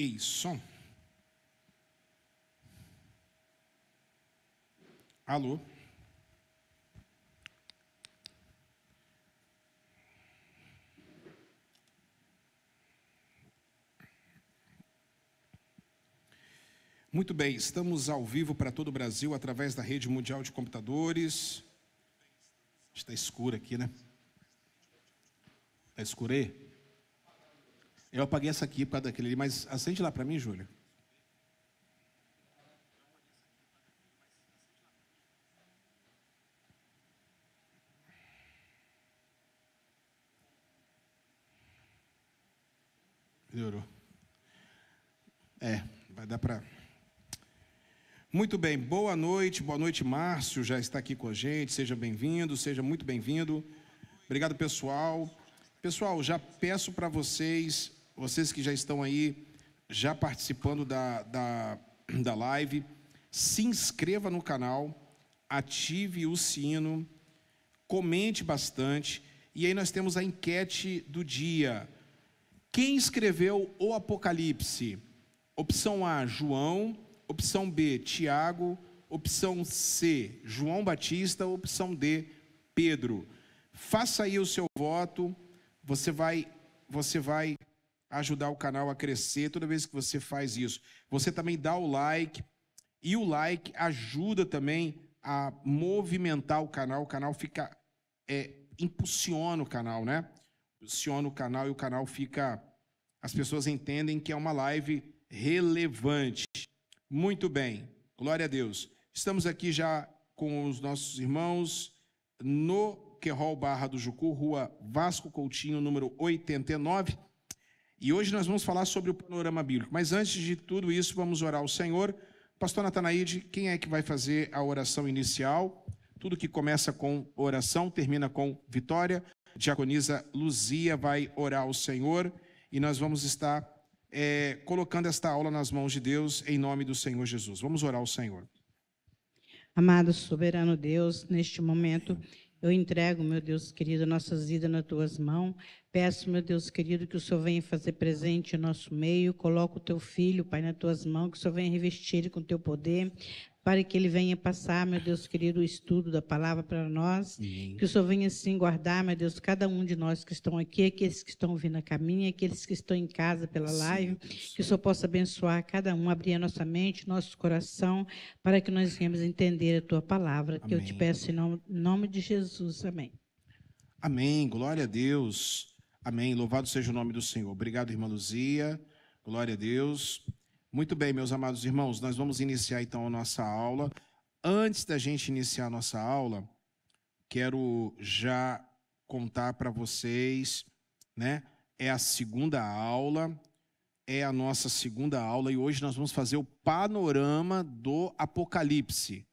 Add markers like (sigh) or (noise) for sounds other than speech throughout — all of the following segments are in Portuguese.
Ei, som. Alô? Muito bem, estamos ao vivo para todo o Brasil através da rede mundial de computadores. Está escuro aqui, né? Está escuro aí? Eu apaguei essa aqui por causa daquele ali, mas acende lá para mim, Júlia. Melhorou. É, vai dar para. Muito bem, boa noite, boa noite, Márcio, já está aqui com a gente, seja bem-vindo, seja muito bem-vindo. Obrigado, pessoal. Pessoal, já peço para vocês, vocês que já estão aí, já participando da, da, da live, se inscreva no canal, ative o sino, comente bastante, e aí nós temos a enquete do dia. Quem escreveu o Apocalipse? Opção A, João. Opção B, Tiago. Opção C, João Batista. Opção D, Pedro. Faça aí o seu voto. Você vai, você vai ajudar o canal a crescer toda vez que você faz isso. Você também dá o like. E o like ajuda também a movimentar o canal. O canal fica. É, impulsiona o canal, né? Impulsiona o canal e o canal fica as pessoas entendem que é uma live relevante. Muito bem, glória a Deus. Estamos aqui já com os nossos irmãos no Querol Barra do Jucu, rua Vasco Coutinho, número 89. E hoje nós vamos falar sobre o panorama bíblico. Mas antes de tudo isso, vamos orar ao Senhor. Pastor Natanaide, quem é que vai fazer a oração inicial? Tudo que começa com oração termina com vitória. Diaconisa Luzia vai orar ao Senhor e nós vamos estar é, colocando esta aula nas mãos de Deus, em nome do Senhor Jesus. Vamos orar ao Senhor. Amado soberano Deus, neste momento eu entrego, meu Deus querido, nossas vidas nas tuas mãos. Peço, meu Deus querido, que o Senhor venha fazer presente em nosso meio. Coloca o teu filho, Pai, nas tuas mãos, que o Senhor venha revestir ele com o teu poder para que ele venha passar, meu Deus querido, o estudo da palavra para nós. Sim. Que o Senhor venha assim guardar, meu Deus, cada um de nós que estão aqui, aqueles que estão vindo a caminho, aqueles que estão em casa pela live. Sim, que o Senhor possa abençoar cada um, abrir a nossa mente, nosso coração, para que nós venhamos entender a tua palavra. Amém. Que eu te peço em nome, em nome de Jesus. Amém. Amém. Glória a Deus. Amém. Louvado seja o nome do Senhor. Obrigado, irmã Luzia. Glória a Deus. Muito bem, meus amados irmãos, nós vamos iniciar então a nossa aula. Antes da gente iniciar a nossa aula, quero já contar para vocês, né? É a segunda aula, é a nossa segunda aula e hoje nós vamos fazer o panorama do Apocalipse.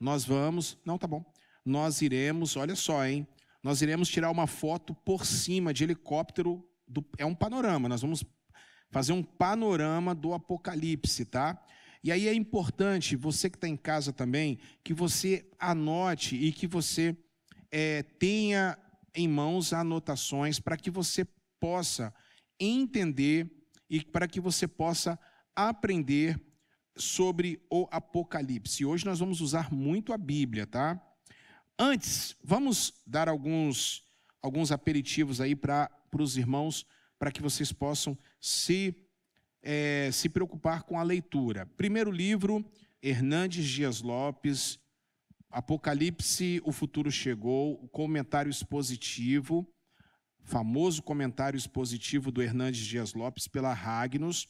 Nós vamos, não, tá bom. Nós iremos, olha só, hein? Nós iremos tirar uma foto por cima de helicóptero, do, é um panorama. Nós vamos fazer um panorama do Apocalipse, tá? E aí é importante, você que está em casa também, que você anote e que você é, tenha em mãos anotações para que você possa entender e para que você possa aprender sobre o Apocalipse. Hoje nós vamos usar muito a Bíblia, tá? Antes, vamos dar alguns, alguns aperitivos aí para os irmãos para que vocês possam se, é, se preocupar com a leitura. Primeiro livro, Hernandes Dias Lopes, Apocalipse, o futuro chegou, o comentário expositivo, famoso comentário expositivo do Hernandes Dias Lopes pela Ragnos.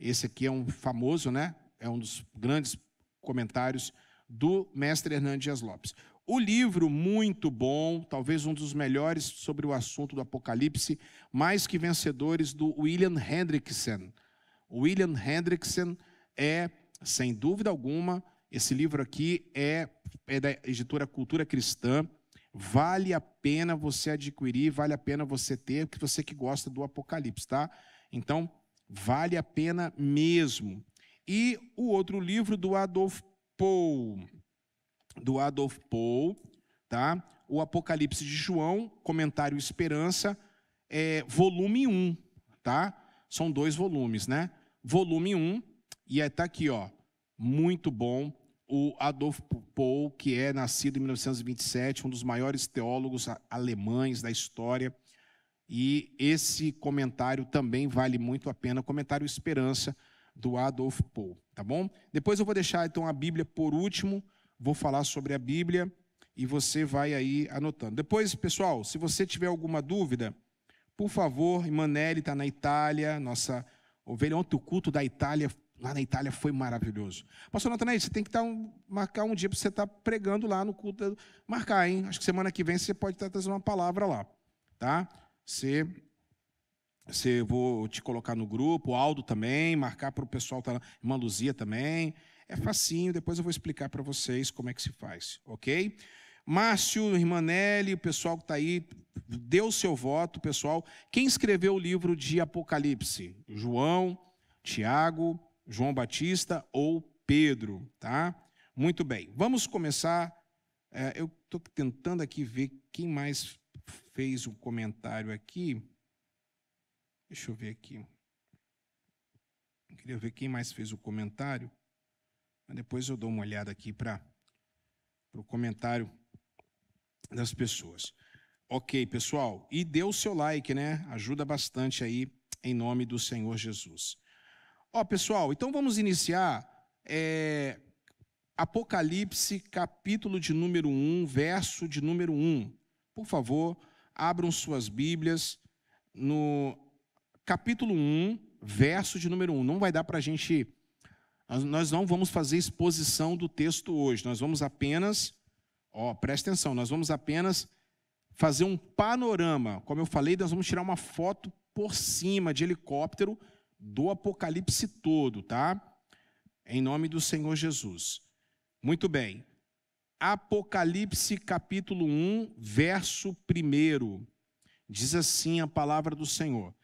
Esse aqui é um famoso, né? É um dos grandes comentários do mestre Hernandes Dias Lopes. O livro, muito bom, talvez um dos melhores sobre o assunto do Apocalipse, mais que vencedores, do William Hendrickson. William Hendrickson é, sem dúvida alguma, esse livro aqui é, é da editora Cultura Cristã. Vale a pena você adquirir, vale a pena você ter, porque você que gosta do Apocalipse, tá? Então, vale a pena mesmo. E o outro livro do Adolf Poe, do Adolf Poe, tá? O Apocalipse de João, comentário Esperança, é, volume 1, tá? São dois volumes, né? volume 1, e está aqui, ó, muito bom. O Adolf Pohl, que é nascido em 1927, um dos maiores teólogos alemães da história, e esse comentário também vale muito a pena, comentário Esperança do Adolf Pohl, tá bom? Depois eu vou deixar então a Bíblia por último, vou falar sobre a Bíblia e você vai aí anotando. Depois, pessoal, se você tiver alguma dúvida, por favor, Imanelli está na Itália, nossa ovelha ontem o culto da Itália, lá na Itália foi maravilhoso. Pastor Natanael, você tem que um, marcar um dia para você estar tá pregando lá no culto, marcar, hein? Acho que semana que vem você pode estar tá trazendo uma palavra lá, tá? Você, você vou te colocar no grupo, o Aldo também, marcar para o pessoal tá, irmã Luzia também. É facinho, depois eu vou explicar para vocês como é que se faz, ok? Márcio, irmã Nelly, o pessoal que está aí, o seu voto, pessoal. Quem escreveu o livro de Apocalipse? João, Tiago, João Batista ou Pedro, tá? Muito bem, vamos começar. É, eu estou tentando aqui ver quem mais fez um comentário aqui. Deixa eu ver aqui. Eu queria ver quem mais fez o comentário. Mas depois eu dou uma olhada aqui para o comentário das pessoas. Ok, pessoal. E dê o seu like, né? Ajuda bastante aí, em nome do Senhor Jesus. Ó, pessoal, então vamos iniciar. É, Apocalipse, capítulo de número 1, verso de número 1. Por favor, abram suas Bíblias no capítulo 1, verso de número 1. Não vai dar para a gente. Nós não vamos fazer exposição do texto hoje, nós vamos apenas. Ó, presta atenção, nós vamos apenas fazer um panorama. Como eu falei, nós vamos tirar uma foto por cima de helicóptero do Apocalipse todo, tá? Em nome do Senhor Jesus. Muito bem. Apocalipse capítulo 1, verso 1. Diz assim a palavra do Senhor: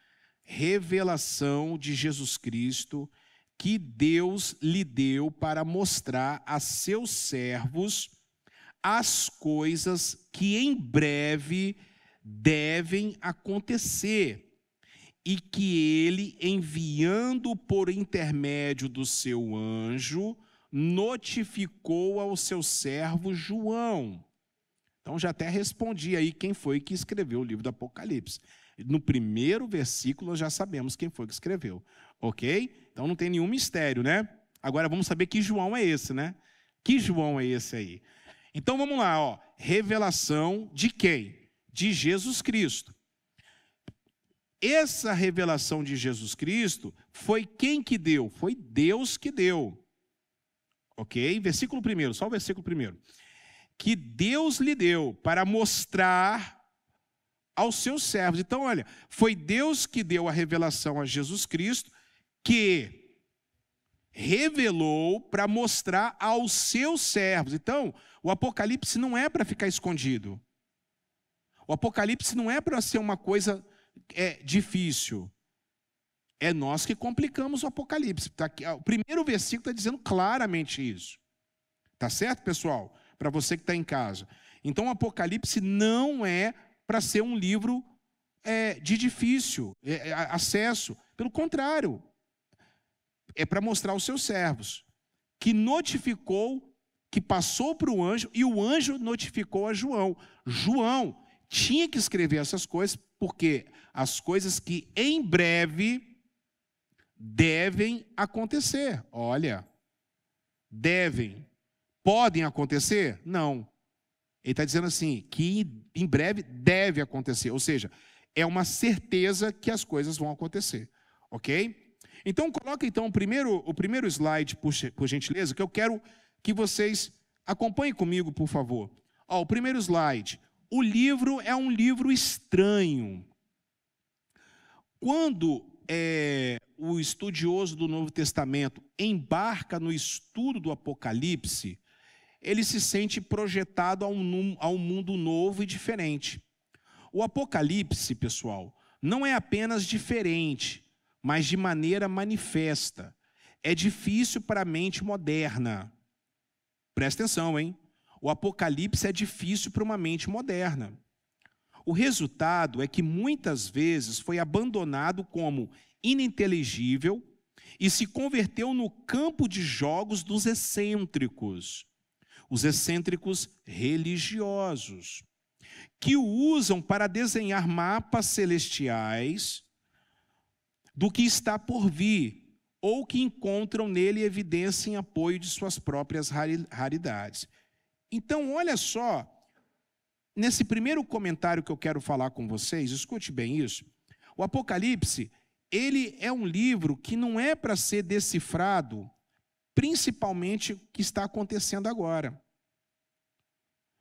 Revelação de Jesus Cristo que Deus lhe deu para mostrar a seus servos as coisas que em breve devem acontecer, e que ele, enviando por intermédio do seu anjo, notificou ao seu servo João. Então já até respondi aí quem foi que escreveu o livro do Apocalipse. No primeiro versículo já sabemos quem foi que escreveu, ok? Então não tem nenhum mistério, né? Agora vamos saber que João é esse, né? Que João é esse aí? Então vamos lá, ó. Revelação de quem? De Jesus Cristo. Essa revelação de Jesus Cristo foi quem que deu? Foi Deus que deu. Ok? Versículo primeiro, só o versículo primeiro. Que Deus lhe deu para mostrar aos seus servos. Então, olha, foi Deus que deu a revelação a Jesus Cristo, que revelou para mostrar aos seus servos. Então, o Apocalipse não é para ficar escondido. O Apocalipse não é para ser uma coisa é, difícil. É nós que complicamos o Apocalipse. Tá aqui, o primeiro versículo está dizendo claramente isso. Tá certo, pessoal? Para você que está em casa. Então, o Apocalipse não é para ser um livro é, de difícil é, é acesso. Pelo contrário, é para mostrar aos seus servos que notificou, que passou para o anjo, e o anjo notificou a João. João tinha que escrever essas coisas, porque as coisas que em breve devem acontecer. Olha, devem. Podem acontecer? Não. Ele está dizendo assim, que em breve deve acontecer. Ou seja, é uma certeza que as coisas vão acontecer. Ok? Então, coloca então o primeiro, o primeiro slide, por, por gentileza, que eu quero que vocês acompanhem comigo, por favor. Ó, o primeiro slide. O livro é um livro estranho. Quando é, o estudioso do Novo Testamento embarca no estudo do Apocalipse, ele se sente projetado a um, a um mundo novo e diferente. O Apocalipse, pessoal, não é apenas diferente, mas de maneira manifesta. É difícil para a mente moderna. Presta atenção, hein? O Apocalipse é difícil para uma mente moderna. O resultado é que muitas vezes foi abandonado como ininteligível e se converteu no campo de jogos dos excêntricos, os excêntricos religiosos, que o usam para desenhar mapas celestiais do que está por vir, ou que encontram nele evidência em apoio de suas próprias raridades. Então, olha só, nesse primeiro comentário que eu quero falar com vocês, escute bem isso. O Apocalipse, ele é um livro que não é para ser decifrado, principalmente o que está acontecendo agora.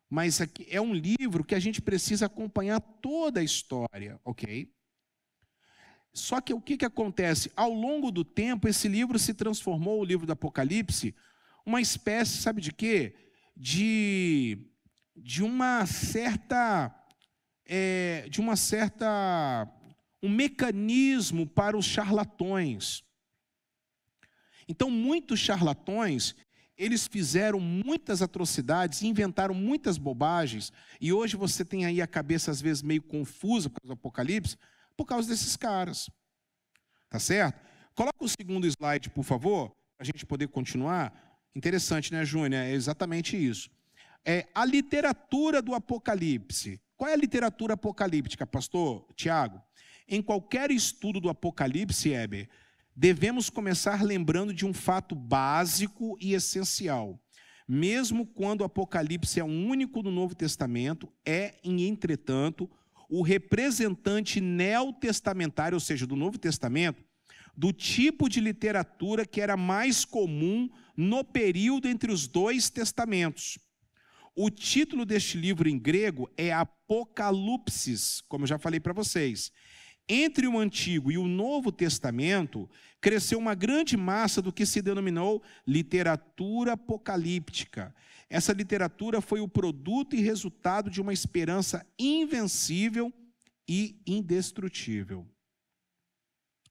Mas é um livro que a gente precisa acompanhar toda a história, ok? Só que o que, que acontece? Ao longo do tempo, esse livro se transformou, o livro do Apocalipse, uma espécie, sabe de quê? De, de uma certa. É, de uma certa. um mecanismo para os charlatões. Então, muitos charlatões, eles fizeram muitas atrocidades, inventaram muitas bobagens, e hoje você tem aí a cabeça às vezes meio confusa por causa do Apocalipse, por causa desses caras. Tá certo? Coloca o segundo slide, por favor, para a gente poder continuar. Interessante, né, Júnior? É exatamente isso. É a literatura do Apocalipse. Qual é a literatura apocalíptica, pastor Tiago? Em qualquer estudo do Apocalipse, Heber, devemos começar lembrando de um fato básico e essencial. Mesmo quando o Apocalipse é o único no Novo Testamento, é, entretanto, o representante neotestamentário, ou seja, do Novo Testamento, do tipo de literatura que era mais comum no período entre os dois testamentos. O título deste livro em grego é Apocalipsis, como eu já falei para vocês. Entre o Antigo e o Novo Testamento, cresceu uma grande massa do que se denominou literatura apocalíptica. Essa literatura foi o produto e resultado de uma esperança invencível e indestrutível.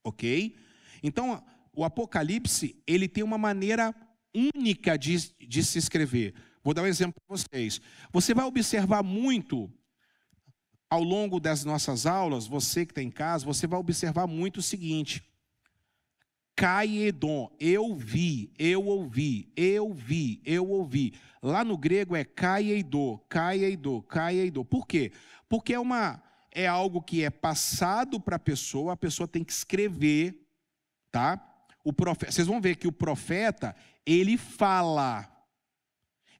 Ok? Então, o Apocalipse, ele tem uma maneira única de, de se escrever. Vou dar um exemplo para vocês. Você vai observar muito ao longo das nossas aulas, você que está em casa, você vai observar muito o seguinte: Caedon, eu vi, eu ouvi, eu vi, eu ouvi. Lá no grego é caeido, caeido, caeido. Por quê? Porque é uma é algo que é passado para a pessoa, a pessoa tem que escrever, tá? O profeta, vocês vão ver que o profeta, ele fala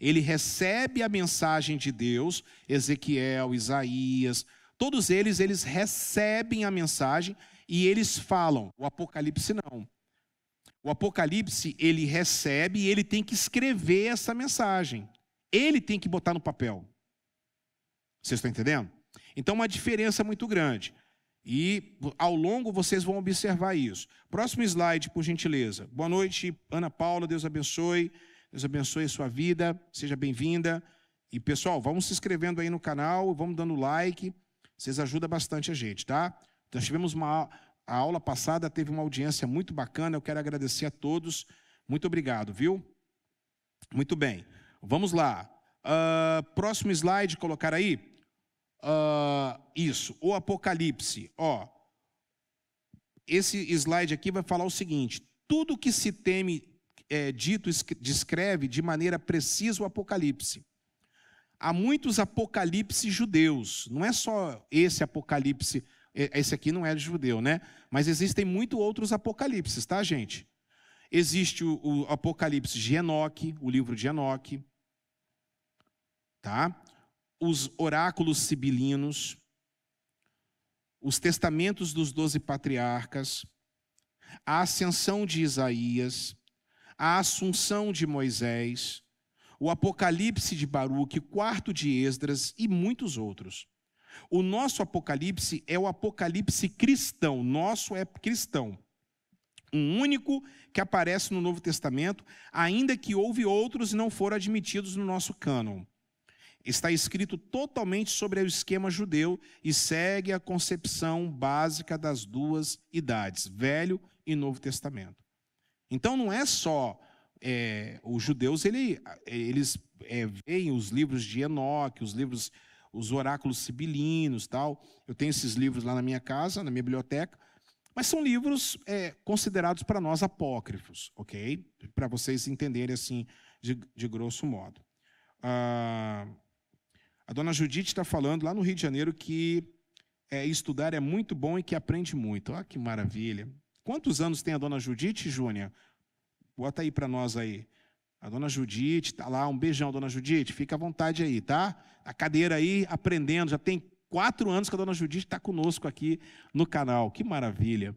ele recebe a mensagem de Deus, Ezequiel, Isaías, todos eles, eles recebem a mensagem e eles falam. O Apocalipse não. O Apocalipse, ele recebe e ele tem que escrever essa mensagem. Ele tem que botar no papel. Vocês estão entendendo? Então, uma diferença muito grande. E ao longo vocês vão observar isso. Próximo slide, por gentileza. Boa noite, Ana Paula, Deus abençoe. Deus abençoe a sua vida, seja bem-vinda. E pessoal, vamos se inscrevendo aí no canal, vamos dando like, vocês ajudam bastante a gente, tá? Nós tivemos uma a aula passada, teve uma audiência muito bacana, eu quero agradecer a todos. Muito obrigado, viu? Muito bem, vamos lá. Uh, próximo slide, colocar aí. Uh, isso, o Apocalipse. Ó, esse slide aqui vai falar o seguinte: tudo que se teme é, dito, descreve de maneira precisa o Apocalipse. Há muitos apocalipse judeus, não é só esse apocalipse, esse aqui não é judeu, né? Mas existem muito outros apocalipses, tá, gente? Existe o, o apocalipse de Enoque, o livro de Enoque, tá? Os oráculos sibilinos, os testamentos dos doze patriarcas, a ascensão de Isaías, a assunção de Moisés, o Apocalipse de Baruque, quarto de Esdras e muitos outros. O nosso Apocalipse é o Apocalipse cristão, nosso é cristão. Um único que aparece no Novo Testamento, ainda que houve outros e não foram admitidos no nosso cânon. Está escrito totalmente sobre o esquema judeu e segue a concepção básica das duas idades, Velho e Novo Testamento. Então não é só é, os judeus, ele, eles é, veem os livros de Enoque, os livros, os oráculos sibilinos, tal. Eu tenho esses livros lá na minha casa, na minha biblioteca. Mas são livros é, considerados para nós apócrifos, ok? Para vocês entenderem assim, de, de grosso modo. Ah, a dona Judite está falando lá no Rio de Janeiro que é, estudar é muito bom e que aprende muito. Olha que maravilha. Quantos anos tem a dona Judite, Júnior? Bota aí para nós aí. A dona Judite está lá. Um beijão, dona Judite. Fica à vontade aí, tá? A cadeira aí, aprendendo. Já tem quatro anos que a dona Judite está conosco aqui no canal. Que maravilha.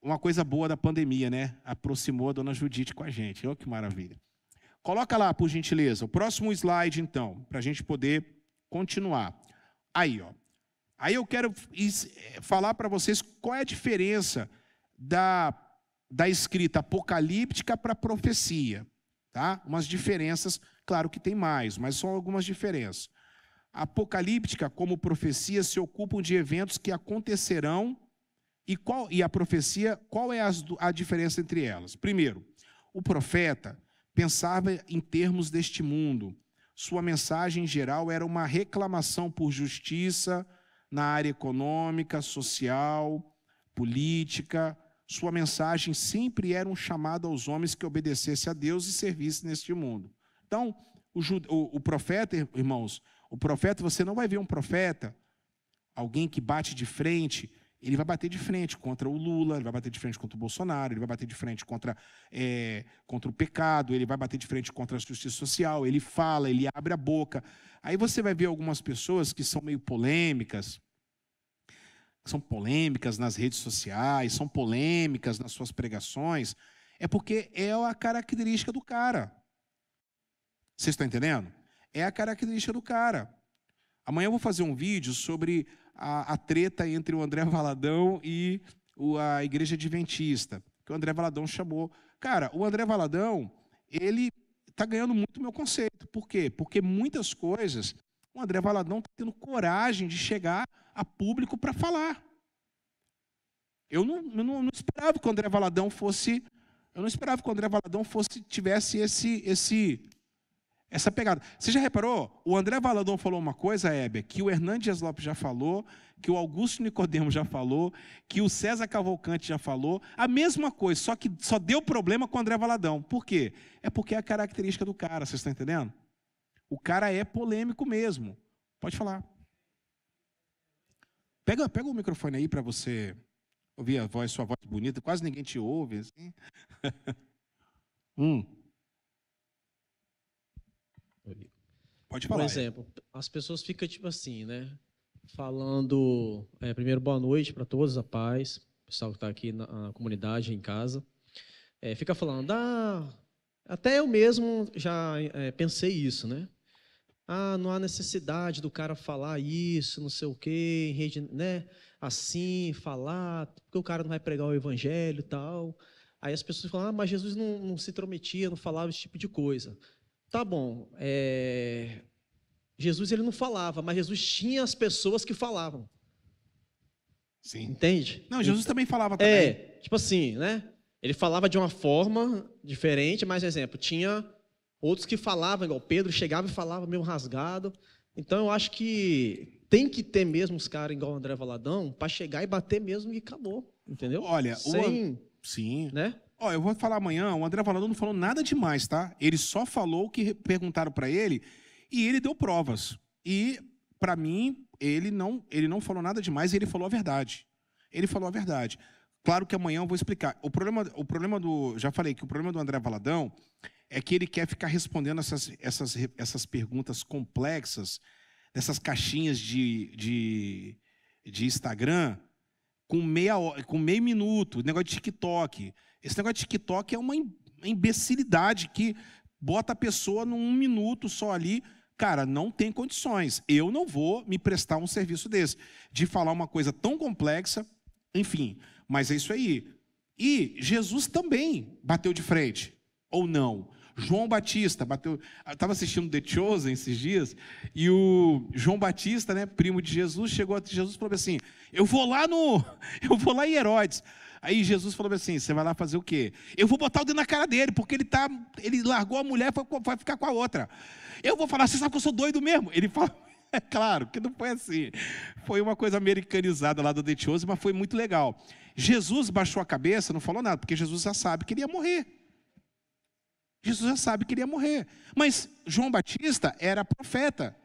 Uma coisa boa da pandemia, né? Aproximou a dona Judite com a gente. Olha que maravilha. Coloca lá, por gentileza, o próximo slide, então, para a gente poder continuar. Aí, ó. Aí eu quero eh, falar para vocês qual é a diferença da, da escrita apocalíptica para profecia. Tá? Umas diferenças, claro que tem mais, mas são algumas diferenças. A apocalíptica, como profecia, se ocupam de eventos que acontecerão e, qual, e a profecia, qual é as, a diferença entre elas? Primeiro, o profeta pensava em termos deste mundo. Sua mensagem em geral era uma reclamação por justiça, na área econômica, social, política. Sua mensagem sempre era um chamado aos homens que obedecessem a Deus e servissem neste mundo. Então, o, o, o profeta, irmãos, o profeta, você não vai ver um profeta, alguém que bate de frente ele vai bater de frente contra o Lula, ele vai bater de frente contra o Bolsonaro, ele vai bater de frente contra, é, contra o pecado, ele vai bater de frente contra a justiça social, ele fala, ele abre a boca. Aí você vai ver algumas pessoas que são meio polêmicas, são polêmicas nas redes sociais, são polêmicas nas suas pregações, é porque é a característica do cara. Vocês estão entendendo? É a característica do cara. Amanhã eu vou fazer um vídeo sobre a, a treta entre o André Valadão e o, a Igreja Adventista, que o André Valadão chamou. Cara, o André Valadão, ele está ganhando muito meu conceito. Por quê? Porque muitas coisas o André Valadão está tendo coragem de chegar a público para falar. Eu não, eu não, não, esperava que o André Valadão fosse, eu não esperava que o André Valadão fosse tivesse esse esse essa pegada. Você já reparou? O André Valadão falou uma coisa, Hebe, que o Hernandes Lopes já falou, que o Augusto Nicodemo já falou, que o César Cavalcante já falou, a mesma coisa, só que só deu problema com o André Valadão. Por quê? É porque é a característica do cara, vocês estão entendendo? O cara é polêmico mesmo. Pode falar. Pega, pega o microfone aí para você ouvir a voz, sua voz bonita, quase ninguém te ouve. Assim. (laughs) hum. Pode falar. Por exemplo, as pessoas ficam tipo assim, né? Falando, é, primeiro, boa noite para todos, a paz, pessoal que está aqui na, na, comunidade, em casa. É, fica falando, ah, até eu mesmo já é, pensei isso, né? Ah, não há necessidade do cara falar isso, não sei o quê, em rede, né? Assim, falar, porque o cara não vai pregar o evangelho e tal. Aí as pessoas falam, ah, mas Jesus não, não se intrometia, não falava esse tipo de coisa. Tá bom. É... Jesus ele não falava, mas Jesus tinha as pessoas que falavam. Sim. Entende? Não, Jesus também falava também. É, tipo assim, né? Ele falava de uma forma diferente, mas, exemplo, tinha outros que falavam, igual Pedro chegava e falava meio rasgado. Então, eu acho que tem que ter mesmo os caras igual o André Valadão para chegar e bater mesmo e acabou, entendeu? Olha, Sem, o... sim, né? Ó, eu vou falar amanhã, o André Valadão não falou nada demais, tá? Ele só falou o que perguntaram para ele e ele deu provas. E, para mim, ele não, ele não falou nada demais, ele falou a verdade. Ele falou a verdade. Claro que amanhã eu vou explicar. O problema, o problema do. Já falei que o problema do André Valadão é que ele quer ficar respondendo essas, essas, essas perguntas complexas, dessas caixinhas de, de, de Instagram, com, meia, com meio minuto, negócio de TikTok. Esse negócio de TikTok é uma imbecilidade que bota a pessoa num minuto só ali. Cara, não tem condições. Eu não vou me prestar um serviço desse, de falar uma coisa tão complexa, enfim. Mas é isso aí. E Jesus também bateu de frente, ou não? João Batista bateu. Estava assistindo The Chosen esses dias, e o João Batista, né, primo de Jesus, chegou até Jesus e falou assim: Eu vou lá no. (laughs) Eu vou lá em Herodes. Aí Jesus falou assim: você vai lá fazer o quê? Eu vou botar o dedo na cara dele, porque ele tá, ele largou a mulher e vai ficar com a outra. Eu vou falar, você sabe que eu sou doido mesmo? Ele (laughs) fala, É claro que não foi assim. Foi uma coisa americanizada lá do Detioso, mas foi muito legal. Jesus baixou a cabeça, não falou nada, porque Jesus já sabe que ele ia morrer. Jesus já sabe que ele ia morrer. Mas João Batista era profeta.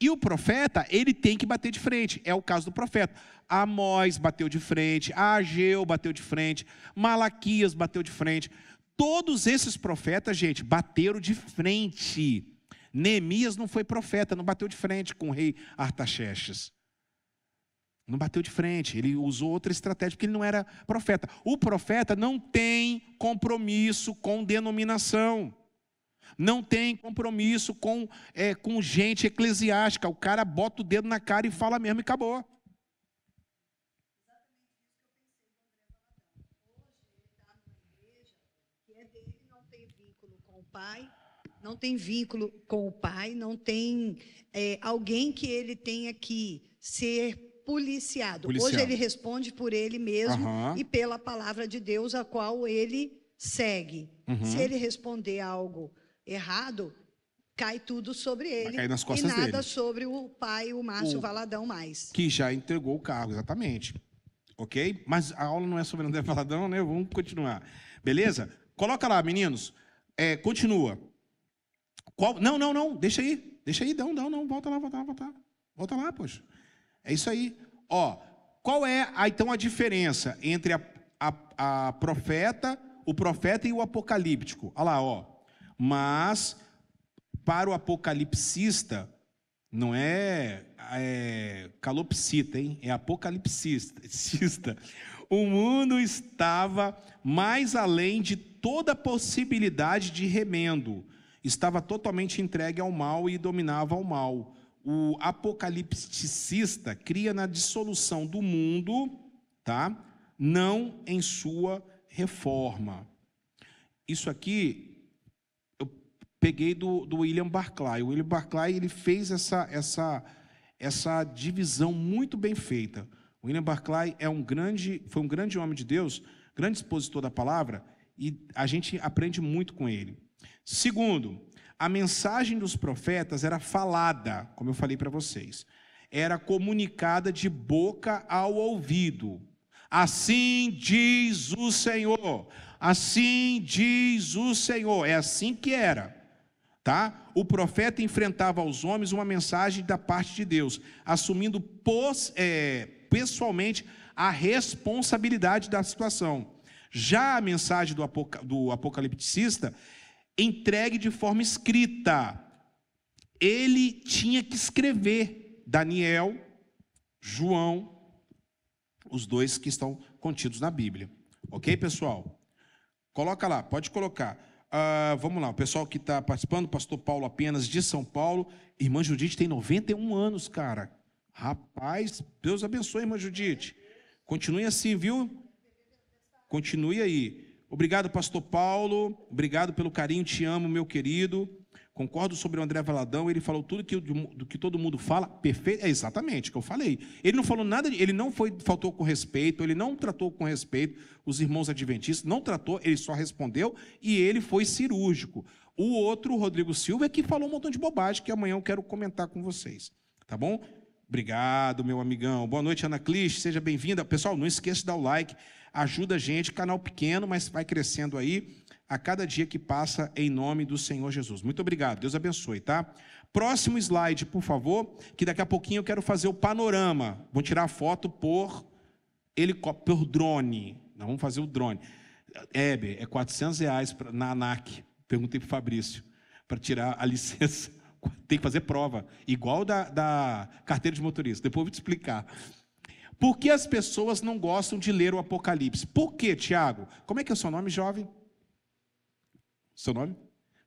E o profeta, ele tem que bater de frente. É o caso do profeta. Amós bateu de frente, Ageu bateu de frente, Malaquias bateu de frente. Todos esses profetas, gente, bateram de frente. Neemias não foi profeta, não bateu de frente com o rei Artaxerxes. Não bateu de frente, ele usou outra estratégia, porque ele não era profeta. O profeta não tem compromisso com denominação, não tem compromisso com, é, com gente eclesiástica. O cara bota o dedo na cara e fala mesmo e acabou. pai, não tem vínculo com o pai, não tem é, alguém que ele tenha que ser policiado. Policiado. Hoje ele responde por ele mesmo Aham. e pela palavra de Deus, a qual ele segue. Uhum. Se ele responder algo errado, cai tudo sobre ele. e nada dele. sobre o pai, o Márcio O- Valadão mais. que já entregou o cargo, exatamente. Ok? Mas a aula não é sobre André Valadão, né? Vamos continuar. Beleza? Coloca lá, meninos. É, continua. Qual... Não, não, não. Deixa aí. Deixa aí. Não, não, não. Volta lá, volta lá, volta lá. Volta lá, poxa. É isso aí. Ó, qual é, a, então, a diferença entre a, a, a profeta, o profeta e o apocalíptico? Olha lá, ó. Mas, para o apocalipsista, não é, é calopsita, hein? É apocalipsista. O mundo estava mais além de toda possibilidade de remendo. Estava totalmente entregue ao mal e dominava o mal. O apocalipticista cria na dissolução do mundo, tá? Não em sua reforma. Isso aqui peguei do, do William Barclay. O William Barclay ele fez essa, essa, essa divisão muito bem feita. O William Barclay é um grande, foi um grande homem de Deus, grande expositor da palavra, e a gente aprende muito com ele. Segundo, a mensagem dos profetas era falada, como eu falei para vocês. Era comunicada de boca ao ouvido. Assim diz o Senhor. Assim diz o Senhor. É assim que era tá? O profeta enfrentava aos homens uma mensagem da parte de Deus, assumindo pos, é, pessoalmente a responsabilidade da situação. Já a mensagem do, apoca, do apocalipticista, entregue de forma escrita. Ele tinha que escrever. Daniel, João, os dois que estão contidos na Bíblia. Ok, pessoal? Coloca lá, pode colocar. Ah, vamos lá, o pessoal que está participando, pastor Paulo apenas de São Paulo. Irmã Judite tem 91 anos, cara. Rapaz, Deus abençoe, irmã Judite. Continue assim, viu? Continue aí. Obrigado, pastor Paulo. Obrigado pelo carinho. Te amo, meu querido. Concordo sobre o André Valadão. Ele falou tudo que, do que todo mundo fala. Perfeito. É exatamente o que eu falei. Ele não falou nada. Ele não foi faltou com respeito. Ele não tratou com respeito os irmãos adventistas. Não tratou. Ele só respondeu e ele foi cirúrgico. O outro, o Rodrigo Silva, é que falou um montão de bobagem que amanhã eu quero comentar com vocês. Tá bom? Obrigado, meu amigão. Boa noite, Ana Clis. Seja bem-vinda. Pessoal, não esqueça de dar o like. Ajuda a gente. Canal pequeno, mas vai crescendo aí a cada dia que passa, em nome do Senhor Jesus. Muito obrigado. Deus abençoe, tá? Próximo slide, por favor, que daqui a pouquinho eu quero fazer o panorama. Vou tirar a foto por helicóptero, por drone. Nós vamos fazer o drone. Heber, é 400 reais pra, na ANAC. Perguntei para o Fabrício, para tirar a (laughs) licença. Tem que fazer prova, igual da, da carteira de motorista. Depois eu vou te explicar. Por que as pessoas não gostam de ler o Apocalipse? Por quê, Tiago? Como é que é o seu nome, jovem? Seu nome?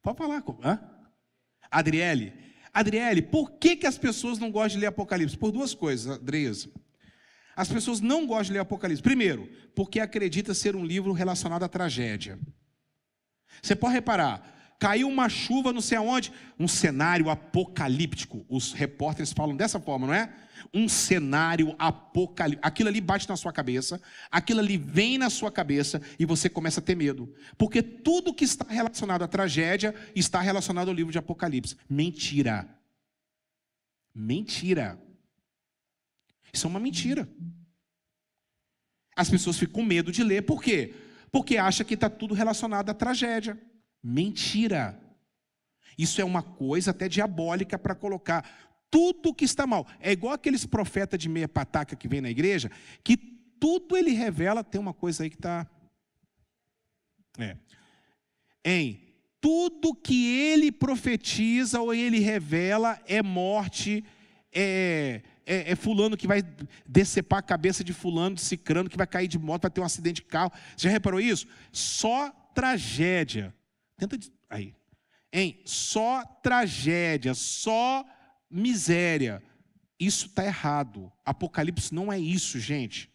Pode falar. Hã? Adriele. Adriele, por que, que as pessoas não gostam de ler Apocalipse? Por duas coisas, Andresa. As pessoas não gostam de ler Apocalipse. Primeiro, porque acredita ser um livro relacionado à tragédia. Você pode reparar, caiu uma chuva não sei aonde, um cenário apocalíptico. Os repórteres falam dessa forma, não é? Um cenário apocalíptico. Aquilo ali bate na sua cabeça, aquilo ali vem na sua cabeça e você começa a ter medo. Porque tudo que está relacionado à tragédia está relacionado ao livro de Apocalipse. Mentira. Mentira. Isso é uma mentira. As pessoas ficam com medo de ler, por quê? Porque acha que está tudo relacionado à tragédia. Mentira. Isso é uma coisa até diabólica para colocar tudo que está mal. É igual aqueles profetas de meia pataca que vem na igreja, que tudo ele revela, tem uma coisa aí que está. É. Em tudo que ele profetiza ou ele revela é morte, é, é, é, fulano que vai decepar a cabeça de fulano, de cicrano, que vai cair de moto, vai ter um acidente de carro. Você já reparou isso? Só tragédia. Tenta. Aí. Em só tragédia, só miséria. Isso está errado. Apocalipse não é isso, gente.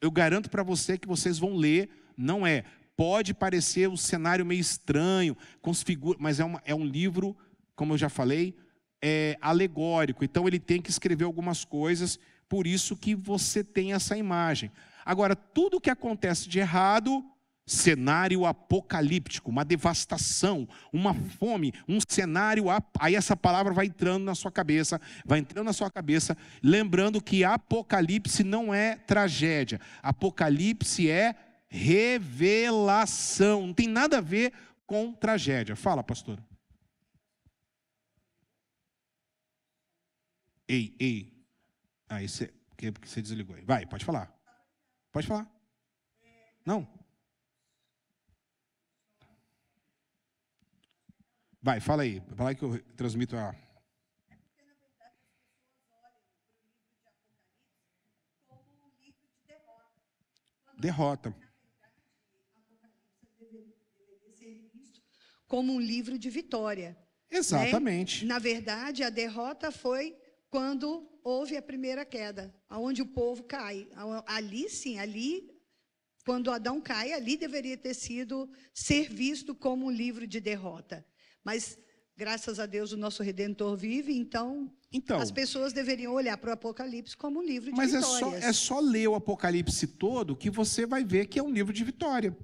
Eu garanto para você que vocês vão ler, não é. Pode parecer um cenário meio estranho, com as figuras, mas é, uma, é um livro, como eu já falei, é, alegórico. Então ele tem que escrever algumas coisas, por isso que você tem essa imagem. Agora, tudo que acontece de errado, cenário apocalíptico, uma devastação, uma fome, um cenário. Aí essa palavra vai entrando na sua cabeça, vai entrando na sua cabeça, lembrando que Apocalipse não é tragédia, Apocalipse é revelação, não tem nada a ver com tragédia. Fala, pastor. Ei, ei. Aí você, porque você desligou aí. Vai, pode falar. Pode falar. Não. Vai, fala aí. Fala aí que eu transmito a. Derrota. Como um livro de vitória. Exatamente. Né? Na verdade, a derrota foi quando houve a primeira queda, aonde o povo cai. Ali sim, ali quando Adão cai, ali deveria ter sido ser visto como um livro de derrota. Mas graças a Deus o nosso redentor vive, então, então as pessoas deveriam olhar para o Apocalipse como um livro de mas vitórias. Mas é só, é só ler o Apocalipse todo que você vai ver que é um livro de vitória.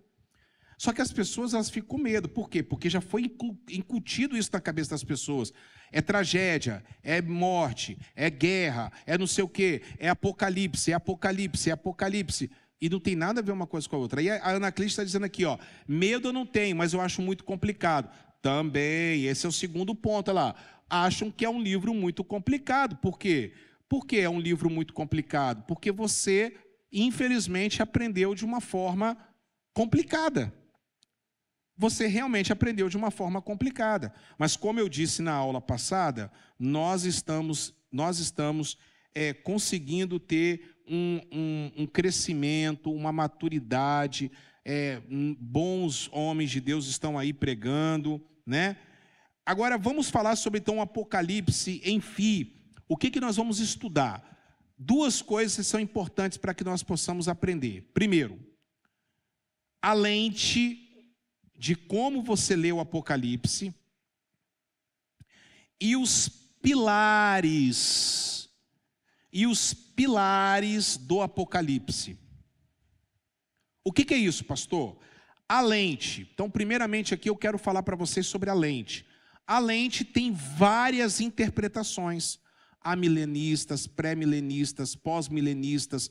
Só que as pessoas elas ficam com medo. Por quê? Porque já foi incutido isso na cabeça das pessoas. É tragédia, é morte, é guerra, é não sei o quê, é apocalipse, é apocalipse, é apocalipse. E não tem nada a ver uma coisa com a outra. E a Ana Clícia está dizendo aqui, ó, medo eu não tenho, mas eu acho muito complicado. Também, esse é o segundo ponto, lá. Acham que é um livro muito complicado. Por quê? Por que é um livro muito complicado? Porque você, infelizmente, aprendeu de uma forma complicada você realmente aprendeu de uma forma complicada. Mas como eu disse na aula passada, nós estamos, nós estamos é, conseguindo ter um, um, um, crescimento, uma maturidade. É, bons homens de Deus estão aí pregando, né? Agora vamos falar sobre então o Apocalipse em fi. O que, que nós vamos estudar? Duas coisas são importantes para que nós possamos aprender. Primeiro, a lente de como você lê o Apocalipse e os pilares e os pilares do Apocalipse. O que, que é isso, pastor? A lente. Então, primeiramente aqui eu quero falar para vocês sobre a lente. A lente tem várias interpretações. Há milenistas, pré-milenistas, pós-milenistas,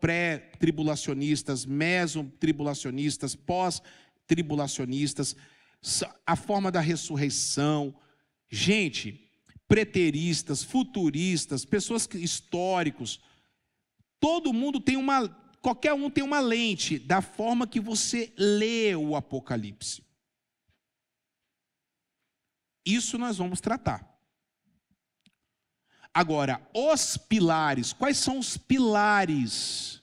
pré-tribulacionistas, meso-tribulacionistas, pós tribulacionistas, a forma da ressurreição. Gente, preteristas, futuristas, pessoas históricos, todo mundo tem uma, qualquer um tem uma lente da forma que você lê o Apocalipse. Isso nós vamos tratar. Agora, os pilares, quais são os pilares?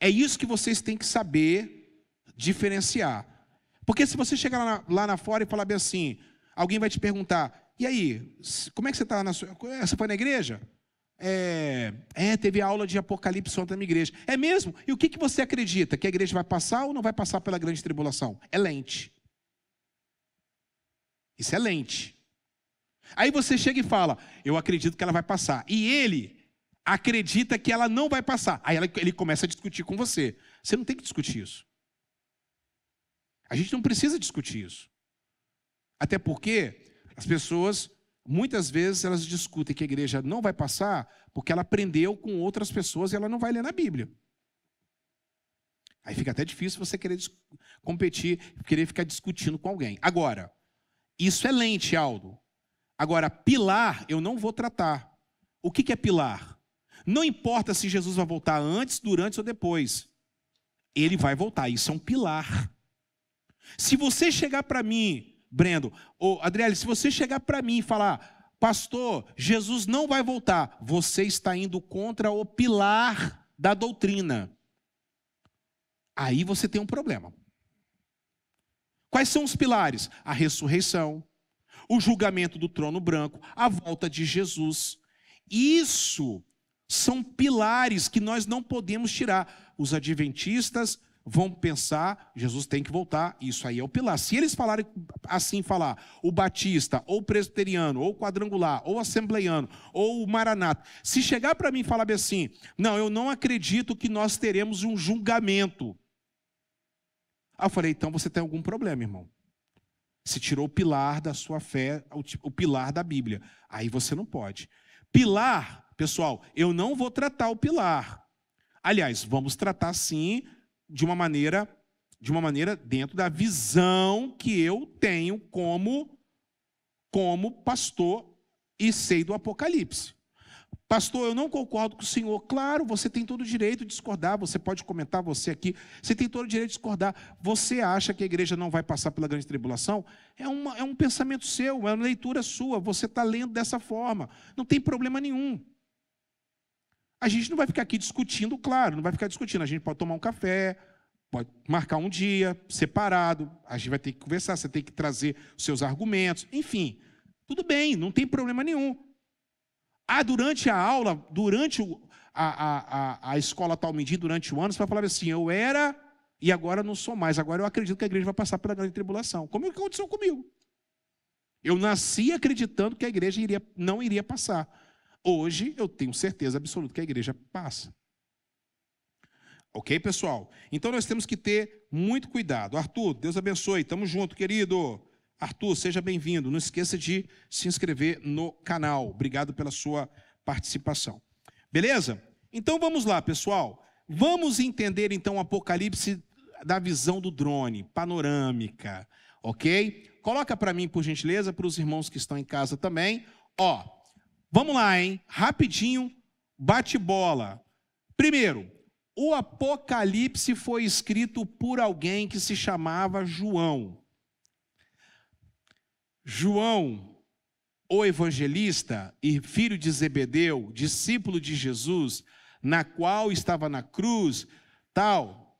É isso que vocês têm que saber diferenciar. Porque se você chegar lá lá na fora e falar bem assim, alguém vai te perguntar: e aí, como é que você está na sua. Você foi na igreja? É, é, teve aula de Apocalipse ontem na minha igreja. É mesmo? E o que, que você acredita? Que a igreja vai passar ou não vai passar pela grande tribulação? É lente. Isso é lente. Aí você chega e fala: Eu acredito que ela vai passar. E ele acredita que ela não vai passar. Aí ele começa a discutir com você. Você não tem que discutir isso. A gente não precisa discutir isso. Até porque as pessoas muitas vezes elas discutem que a igreja não vai passar porque ela aprendeu com outras pessoas e ela não vai ler na Bíblia. Aí fica até difícil você querer competir, querer ficar discutindo com alguém. Agora, isso é lente, Aldo. Agora, pilar eu não vou tratar. O que é pilar? Não importa se Jesus vai voltar antes, durante ou depois. Ele vai voltar. Isso é um pilar. Se você chegar para mim, Brendo, ou Adriele, se você chegar para mim e falar, pastor, Jesus não vai voltar, você está indo contra o pilar da doutrina. Aí você tem um problema. Quais são os pilares? A ressurreição, o julgamento do trono branco, a volta de Jesus. Isso são pilares que nós não podemos tirar. Os adventistas vão pensar, Jesus tem que voltar, isso aí é o pilar. Se eles falarem assim, falar, o batista, ou presbiteriano, ou quadrangular, ou assembleiano, ou maranata, se chegar para mim e falar assim, não, eu não acredito que nós teremos um julgamento. Aí eu falei, então você tem algum problema, irmão. Se tirou o pilar da sua fé, o pilar da Bíblia. Aí você não pode. Pilar, pessoal, eu não vou tratar o pilar. Aliás, vamos tratar sim de uma maneira de uma maneira dentro da visão que eu tenho como como pastor e sei do Apocalipse. Pastor, eu não concordo com o senhor. Claro, você tem todo o direito de discordar, você pode comentar, você aqui, você tem todo o direito de discordar. Você acha que a igreja não vai passar pela grande tribulação? É, uma, é um pensamento seu, é uma leitura sua, você está lendo dessa forma. Não tem problema nenhum. A gente não vai ficar aqui discutindo, claro, não vai ficar discutindo. A gente pode tomar um café, pode marcar um dia separado, a gente vai ter que conversar, você tem que trazer os seus argumentos, enfim. Tudo bem, não tem problema nenhum. Ah, durante a aula, durante o, a, a, a escola Talmidim, durante o ano, você vai falar assim: eu era e agora não sou mais. Agora eu acredito que a igreja vai passar pela grande tribulação. Como é que aconteceu comigo? Eu nasci acreditando que a igreja iria, não iria passar. Hoje eu tenho certeza absoluta que a igreja passa. Ok, pessoal? Então nós temos que ter muito cuidado. Arthur, Deus abençoe. Tamo junto, querido. Arthur, seja bem-vindo. Não esqueça de se inscrever no canal. Obrigado pela sua participação. Beleza? Então vamos lá, pessoal. Vamos entender então o Apocalipse da visão do drone, panorâmica, ok? Coloca para mim, por gentileza, para os irmãos que estão em casa também. Ó, vamos lá, hein? Rapidinho, bate bola. Primeiro, o Apocalipse foi escrito por alguém que se chamava João. João, o evangelista e filho de Zebedeu, discípulo de Jesus, na qual estava na cruz, tal,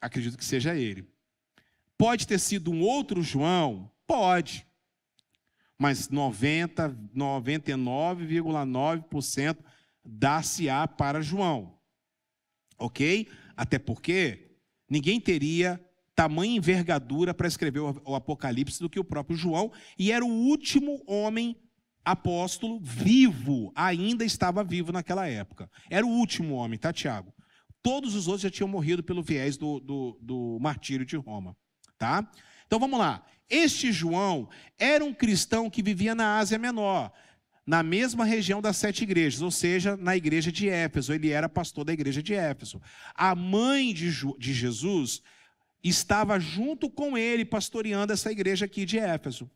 acredito que seja ele. Pode ter sido um outro João? Pode. Mas 90, 99,9% dá-se-á para João. Ok? Até porque ninguém teria tamanha envergadura para escrever o Apocalipse do que o próprio João, e era o último homem apóstolo vivo, ainda estava vivo naquela época. Era o último homem, tá, Tiago? Todos os outros já tinham morrido pelo viés do, do, do martírio de Roma, tá? Então vamos lá. Este João era um cristão que vivia na Ásia Menor, na mesma região das sete igrejas, ou seja, na igreja de Éfeso. Ele era pastor da igreja de Éfeso. A mãe de, de Jesus estava junto com ele pastoreando essa igreja aqui de Éfeso,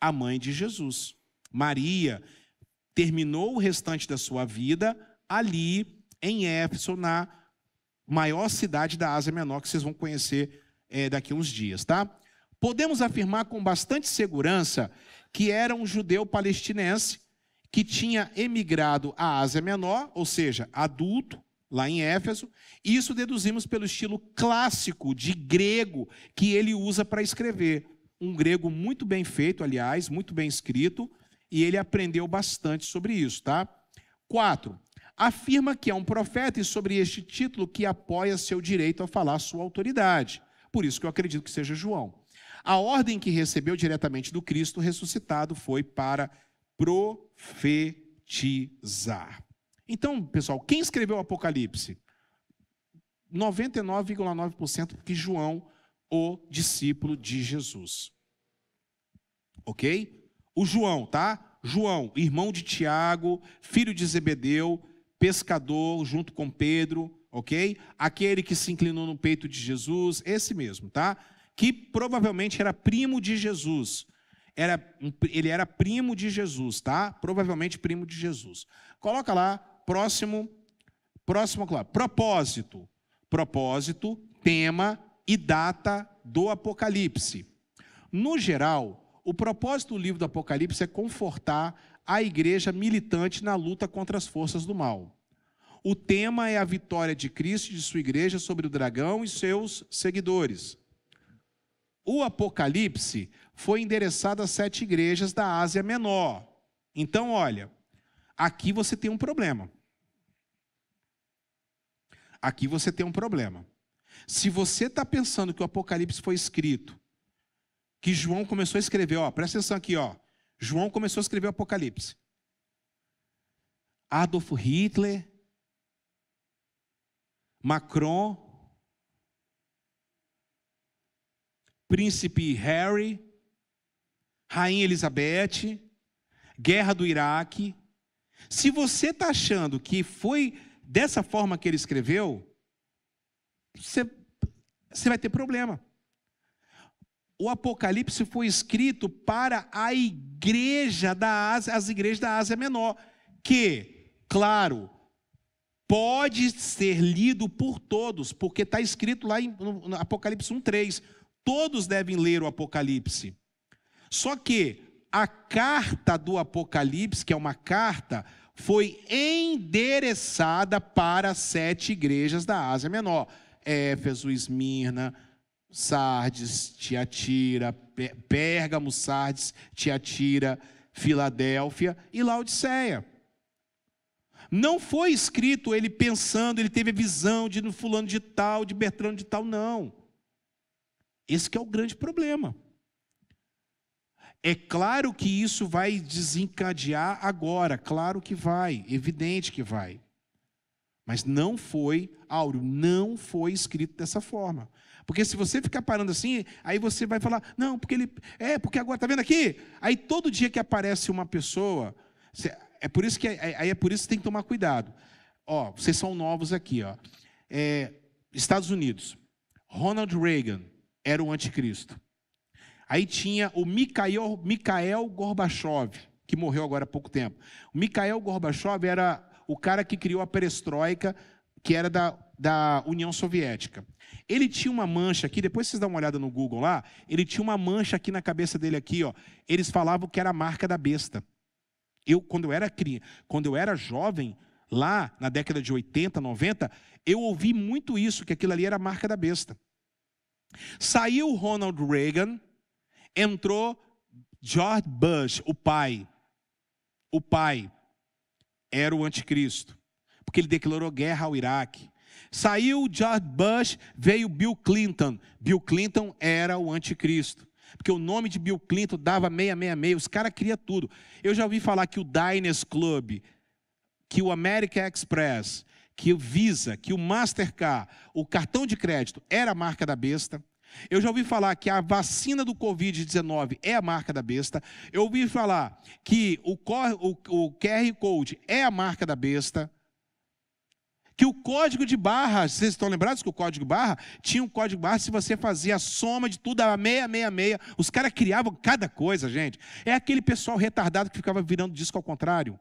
a mãe de Jesus. Maria terminou o restante da sua vida ali em Éfeso, na maior cidade da Ásia Menor, que vocês vão conhecer é, daqui a uns dias, tá? Podemos afirmar com bastante segurança que era um judeu palestinense que tinha emigrado à Ásia Menor, ou seja, adulto, lá em Éfeso. Isso deduzimos pelo estilo clássico de grego que ele usa para escrever. Um grego muito bem feito, aliás, muito bem escrito, e ele aprendeu bastante sobre isso, tá? Quatro, afirma que é um profeta e sobre este título que apoia seu direito a falar sua autoridade. Por isso que eu acredito que seja João. A ordem que recebeu diretamente do Cristo ressuscitado foi para profetizar. Então, pessoal, quem escreveu o Apocalipse? 99,9% que João, o discípulo de Jesus. Ok? O João, tá? João, irmão de Tiago, filho de Zebedeu, pescador, junto com Pedro, ok? Aquele que se inclinou no peito de Jesus, esse mesmo, tá? Que provavelmente era primo de Jesus. Era, ele era primo de Jesus, tá? Provavelmente primo de Jesus. Coloca lá, próximo, próximo, claro. Propósito. Propósito, tema e data do Apocalipse. No geral, o propósito do livro do Apocalipse é confortar a igreja militante na luta contra as forças do mal. O tema é a vitória de Cristo e de sua igreja sobre o dragão e seus seguidores. O Apocalipse foi endereçado às sete igrejas da Ásia Menor. Então, olha, aqui você tem um problema. Aqui você tem um problema. Se você está pensando que o Apocalipse foi escrito, que João começou a escrever, ó, presta atenção aqui, ó. João começou a escrever o Apocalipse. Adolf Hitler, Macron, Príncipe Harry, Rainha Elizabeth, Guerra do Iraque. Se você está achando que foi dessa forma que ele escreveu, você, você vai ter problema. O Apocalipse foi escrito para a igreja da Ásia, as igrejas da Ásia Menor, que, claro, pode ser lido por todos, porque está escrito lá em no Apocalipse 1,3. Todos devem ler o Apocalipse. Só que a carta do Apocalipse, que é uma carta, foi endereçada para sete igrejas da Ásia Menor. Éfeso, Esmirna, Sardes, Tiatira, Pérgamo, Sardes, Tiatira, Filadélfia e Laodiceia. Não foi escrito ele pensando, ele teve a visão de no fulano de tal, de Bertrando de tal, não. Esse é o grande problema. É claro que isso vai desencadear agora, claro que vai, evidente que vai. Mas não foi, Áureo, não foi escrito dessa forma. Porque se você ficar parando assim, aí você vai falar, não, porque ele. É, porque agora, tá vendo aqui? Aí todo dia que aparece uma pessoa, é por isso que aí é por isso que tem que tomar cuidado. Ó, vocês são novos aqui, ó. É, Estados Unidos, Ronald Reagan era o anticristo. Aí tinha o Mikhail, Mikhail Gorbachev, que morreu agora há pouco tempo. O Mikhail Gorbachev era o cara que criou a perestroika, que era da, da União Soviética. Ele tinha uma mancha aqui, depois vocês dão uma olhada no Google lá, ele tinha uma mancha aqui na cabeça dele aqui, ó. Eles falavam que era a marca da besta. Eu quando eu era criança, quando eu era jovem, lá na década de 80, 90, eu ouvi muito isso, que aquilo ali era a marca da besta. Saiu Ronald Reagan, entrou George Bush, o pai. O pai era o anticristo, porque ele declarou guerra ao Iraque. Saiu George Bush, veio Bill Clinton. Bill Clinton era o anticristo. Porque o nome de Bill Clinton dava 666, os caras queriam tudo. Eu já ouvi falar que o Diners Club, que o American Express, que o Visa, que o Mastercard, o cartão de crédito era a marca da besta. Eu já ouvi falar que a vacina do Covid-19 é a marca da besta. Eu ouvi falar que o, QR Code é a marca da besta. Que o código de barra, vocês estão lembrados que o código barra tinha um código barra se você fazia a soma de tudo, a meia, meia, meia. Os caras criavam cada coisa, gente. É aquele pessoal retardado que ficava virando disco ao contrário.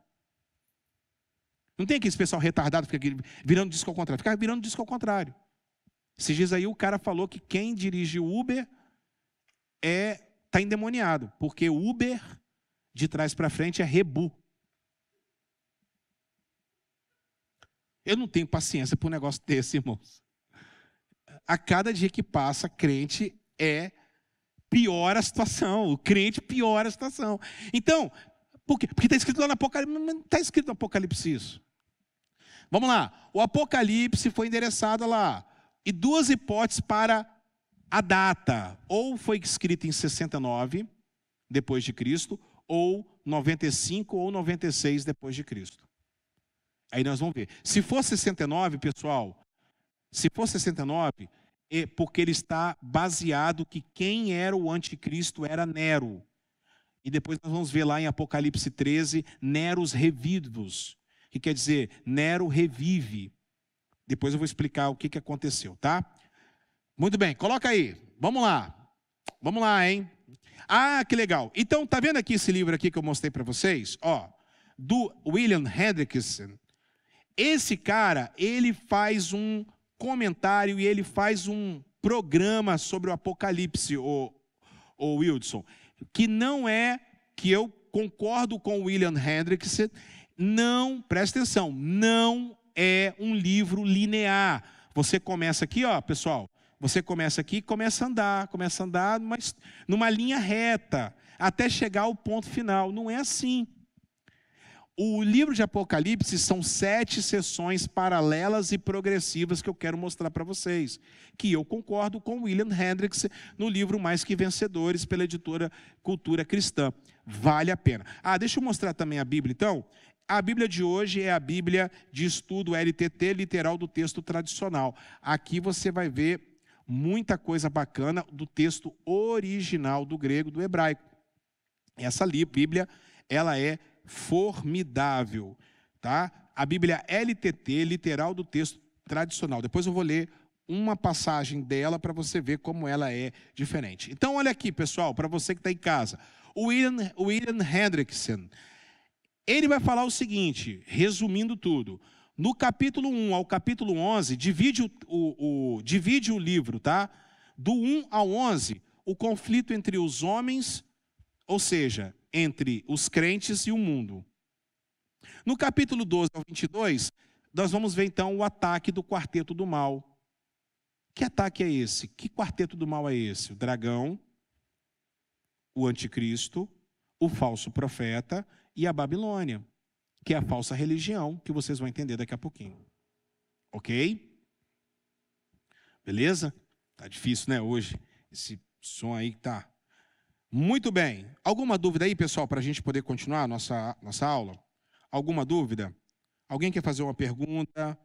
Não tem aquele pessoal retardado que fica virando disco ao contrário. Ficava virando disco ao contrário. Esses dias aí o cara falou que quem dirige o Uber é tá endemoniado, porque Uber de trás para frente é rebu. Eu não tenho paciência para um negócio desse, irmãos. A cada dia que passa, crente é pior a situação. O crente piora a situação. Então, por quê? Porque está escrito lá no Apocalipse. Não está escrito no Apocalipse isso. Vamos lá. O Apocalipse foi endereçado lá e duas hipóteses para a data. Ou foi escrito em 69 depois de Cristo, ou 95 ou 96 depois de Cristo. Aí nós vamos ver. Se for 69, pessoal, se for 69, é porque ele está baseado que quem era o anticristo era Nero. E depois nós vamos ver lá em Apocalipse 13, Neros revivos, que quer dizer Nero revive. Depois eu vou explicar o que, que aconteceu, tá? Muito bem, coloca aí. Vamos lá. Vamos lá, hein? Ah, que legal. Então, tá vendo aqui esse livro aqui que eu mostrei para vocês? Ó, do William Hendrickson. Esse cara, ele faz um comentário e ele faz um programa sobre o Apocalipse, o, o Wilson, que não é que eu concordo com o William Hendrickson, não, presta atenção, não é um livro linear. Você começa aqui, ó, pessoal, você começa aqui e começa a andar, começa a andar, mas numa linha reta, até chegar ao ponto final. Não é assim. O livro de Apocalipse são sete sessões paralelas e progressivas que eu quero mostrar para vocês. Que eu concordo com William Hendricks no livro Mais Que Vencedores, pela editora Cultura Cristã. Vale a pena. Ah, deixa eu mostrar também a Bíblia, então. A Bíblia de hoje é a Bíblia de estudo LTT, literal do texto tradicional. Aqui você vai ver muita coisa bacana do texto original do grego, do hebraico. Essa Bíblia, ela é formidável, tá? A Bíblia LTT, literal do texto tradicional. Depois eu vou ler uma passagem dela para você ver como ela é diferente. Então, olha aqui, pessoal, para você que está em casa. William, William Hendrickson, ele vai falar o seguinte, resumindo tudo. No capítulo 1 ao capítulo 11, divide o, o, o, divide o livro, tá? Do 1 ao 11, o conflito entre os homens, ou seja, entre os crentes e o mundo. No capítulo 12 ao 22, nós vamos ver então o ataque do quarteto do mal. Que ataque é esse? Que quarteto do mal é esse? O dragão, o anticristo, o falso profeta e a Babilônia, que é a falsa religião, que vocês vão entender daqui a pouquinho. Ok? Beleza? Tá difícil, né, hoje? Esse som aí tá muito bem. Alguma dúvida aí, pessoal, para a gente poder continuar a nossa, nossa aula? Alguma dúvida? Alguém quer fazer uma pergunta?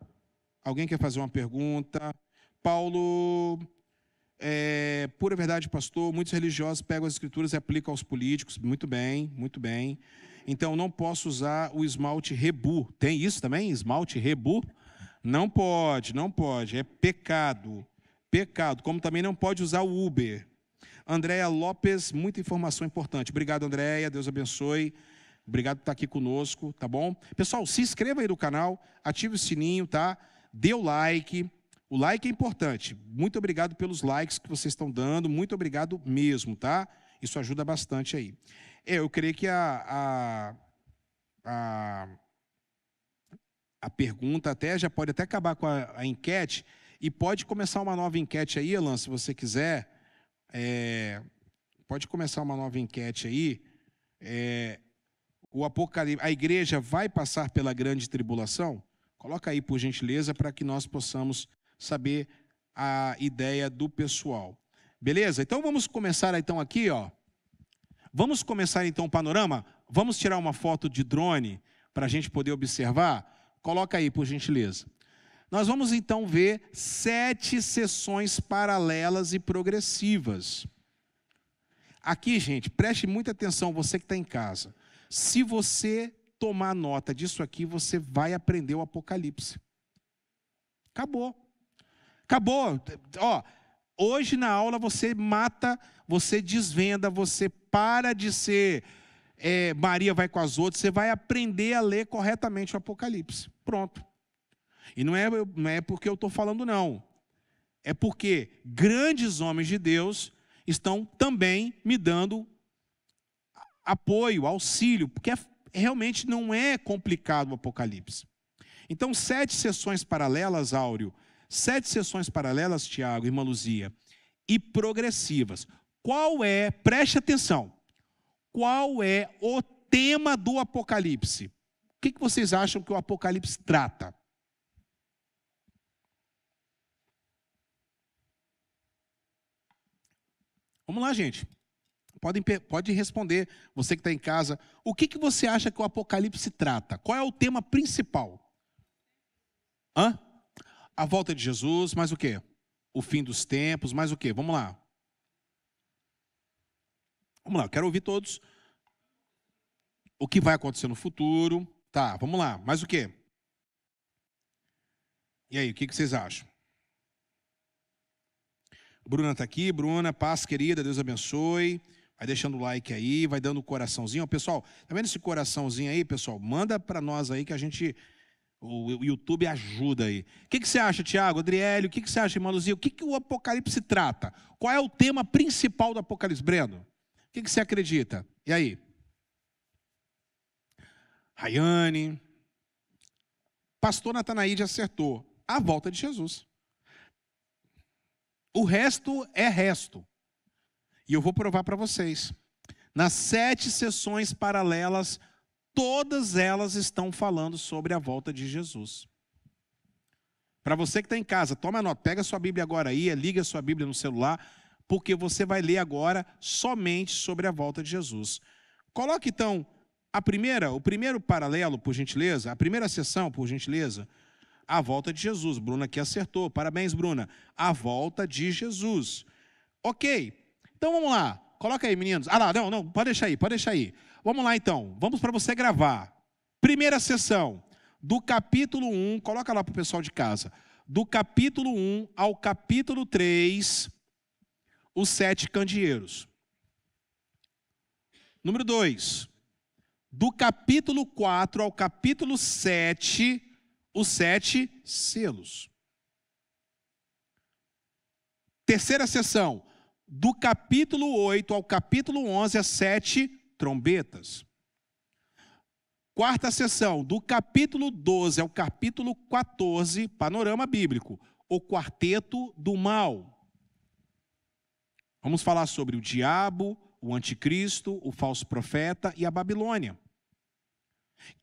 Alguém quer fazer uma pergunta? Paulo, é, pura verdade, pastor, muitos religiosos pegam as escrituras e aplicam aos políticos. Muito bem, muito bem. Então, não posso usar o esmalte Rebu. Tem isso também? Esmalte Rebu? Não pode, não pode. É pecado. Pecado. Como também não pode usar o Uber. Andréia Lopes, muita informação importante. Obrigado, Andréia. Deus abençoe. Obrigado por estar aqui conosco, tá bom? Pessoal, se inscreva aí no canal, ative o sininho, tá? Dê o like. O like é importante. Muito obrigado pelos likes que vocês estão dando. Muito obrigado mesmo, tá? Isso ajuda bastante aí. Eu creio que a, a, a, a pergunta até já pode até acabar com a, a enquete e pode começar uma nova enquete aí, Elan, se você quiser é, pode começar uma nova enquete aí. É, o Apocalipse, a igreja vai passar pela grande tribulação? Coloca aí, por gentileza, para que nós possamos saber a ideia do pessoal. Beleza? Então vamos começar então aqui, ó. Vamos começar então o panorama? Vamos tirar uma foto de drone para a gente poder observar? Coloca aí, por gentileza. Nós vamos então ver sete sessões paralelas e progressivas. Aqui, gente, preste muita atenção, você que está em casa. Se você tomar nota disso aqui, você vai aprender o Apocalipse. Acabou. Acabou. Ó, hoje na aula você mata, você desvenda, você para de ser é, Maria vai com as outras, você vai aprender a ler corretamente o Apocalipse. Pronto. E não é, não é porque eu estou falando, não. É porque grandes homens de Deus estão também me dando apoio, auxílio, porque é, realmente não é complicado o Apocalipse. Então, sete sessões paralelas, Áureo, sete sessões paralelas, Tiago, irmã Luzia, e progressivas. Qual é, preste atenção, qual é o tema do Apocalipse? O que, vocês acham que o Apocalipse trata? Vamos lá, gente. Pode, pode responder, você que está em casa. O que, que você acha que o Apocalipse trata? Qual é o tema principal? Hã? A volta de Jesus, mais o quê? O fim dos tempos, mais o quê? Vamos lá. Vamos lá, quero ouvir todos. o que vai acontecer no futuro. Tá, vamos lá. Mais o quê? E aí, o que vocês acham? Bruna está aqui. Bruna, paz, querida. Deus abençoe. Vai deixando o like aí, vai dando o coraçãozinho. Pessoal, tá vendo esse coraçãozinho aí, pessoal? Manda para nós aí que a gente. O YouTube ajuda aí. O que, você acha, Tiago? Adriélio, o que, que você acha, irmã Luzia? O que, que o Apocalipse trata? Qual é o tema principal do Apocalipse, Breno? Que, que você acredita? E aí? Rayane. Pastor Natanaide acertou. A volta de Jesus. O resto é resto. E eu vou provar para vocês. Nas sete sessões paralelas, todas elas estão falando sobre a volta de Jesus. Para você que está em casa, toma nota, pega sua Bíblia agora aí, liga sua Bíblia no celular, porque você vai ler agora somente sobre a volta de Jesus. Coloque então a primeira, o primeiro paralelo, por gentileza, a primeira sessão, por gentileza, a volta de Jesus. Bruna aqui acertou. Parabéns, Bruna. A volta de Jesus. Ok. Então vamos lá. Coloca aí, meninos. Ah lá, não, não, pode deixar aí, pode deixar aí. Vamos lá então. Vamos para você gravar. Primeira sessão, do capítulo 1, coloca lá para o pessoal de casa. Do capítulo 1 ao capítulo 3, os sete candeeiros. Número 2. Do capítulo 4 ao capítulo 7, os sete selos. Terceira sessão, do capítulo 8 ao capítulo 11, as sete trombetas. Quarta sessão, do capítulo 12 ao capítulo 14, panorama bíblico, o quarteto do mal. Vamos falar sobre o diabo, o anticristo, o falso profeta e a Babilônia.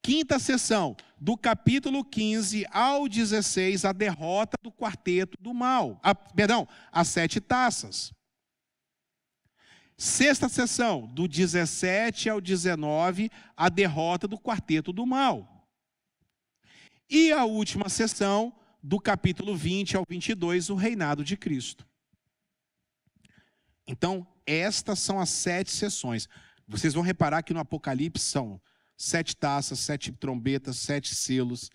Quinta sessão, do capítulo 15 ao 16, a derrota do quarteto do mal. A, perdão, as sete taças. Sexta sessão, do 17 ao 19, a derrota do quarteto do mal. E a última sessão, do capítulo 20 ao 22, o reinado de Cristo. Então, estas são as sete sessões. Vocês vão reparar que no Apocalipse são sete taças, sete trombetas, sete selos,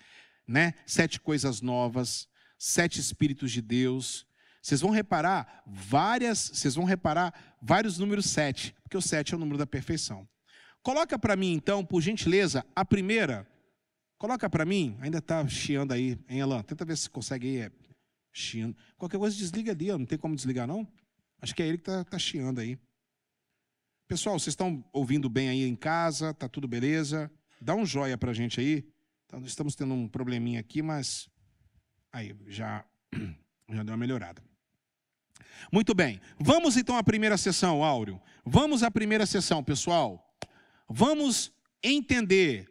né? Sete coisas novas, sete espíritos de Deus. Vocês vão reparar várias, vocês vão reparar vários números sete, porque o sete é o número da perfeição. Coloca para mim então, por gentileza, a primeira. Coloca para mim, ainda está chiando aí, hein, Elan? Tenta ver se consegue aí, é, chiando. Qualquer coisa desliga ali, ó. não tem como desligar não? Acho que é ele que está tá chiando aí. Pessoal, vocês estão ouvindo bem aí em casa? Tá tudo beleza? Dá um joia para a gente aí. Então, estamos tendo um probleminha aqui, mas aí já (clears throat) já deu uma melhorada. Muito bem. Vamos então à primeira sessão, Áureo. Vamos à primeira sessão, pessoal. Vamos entender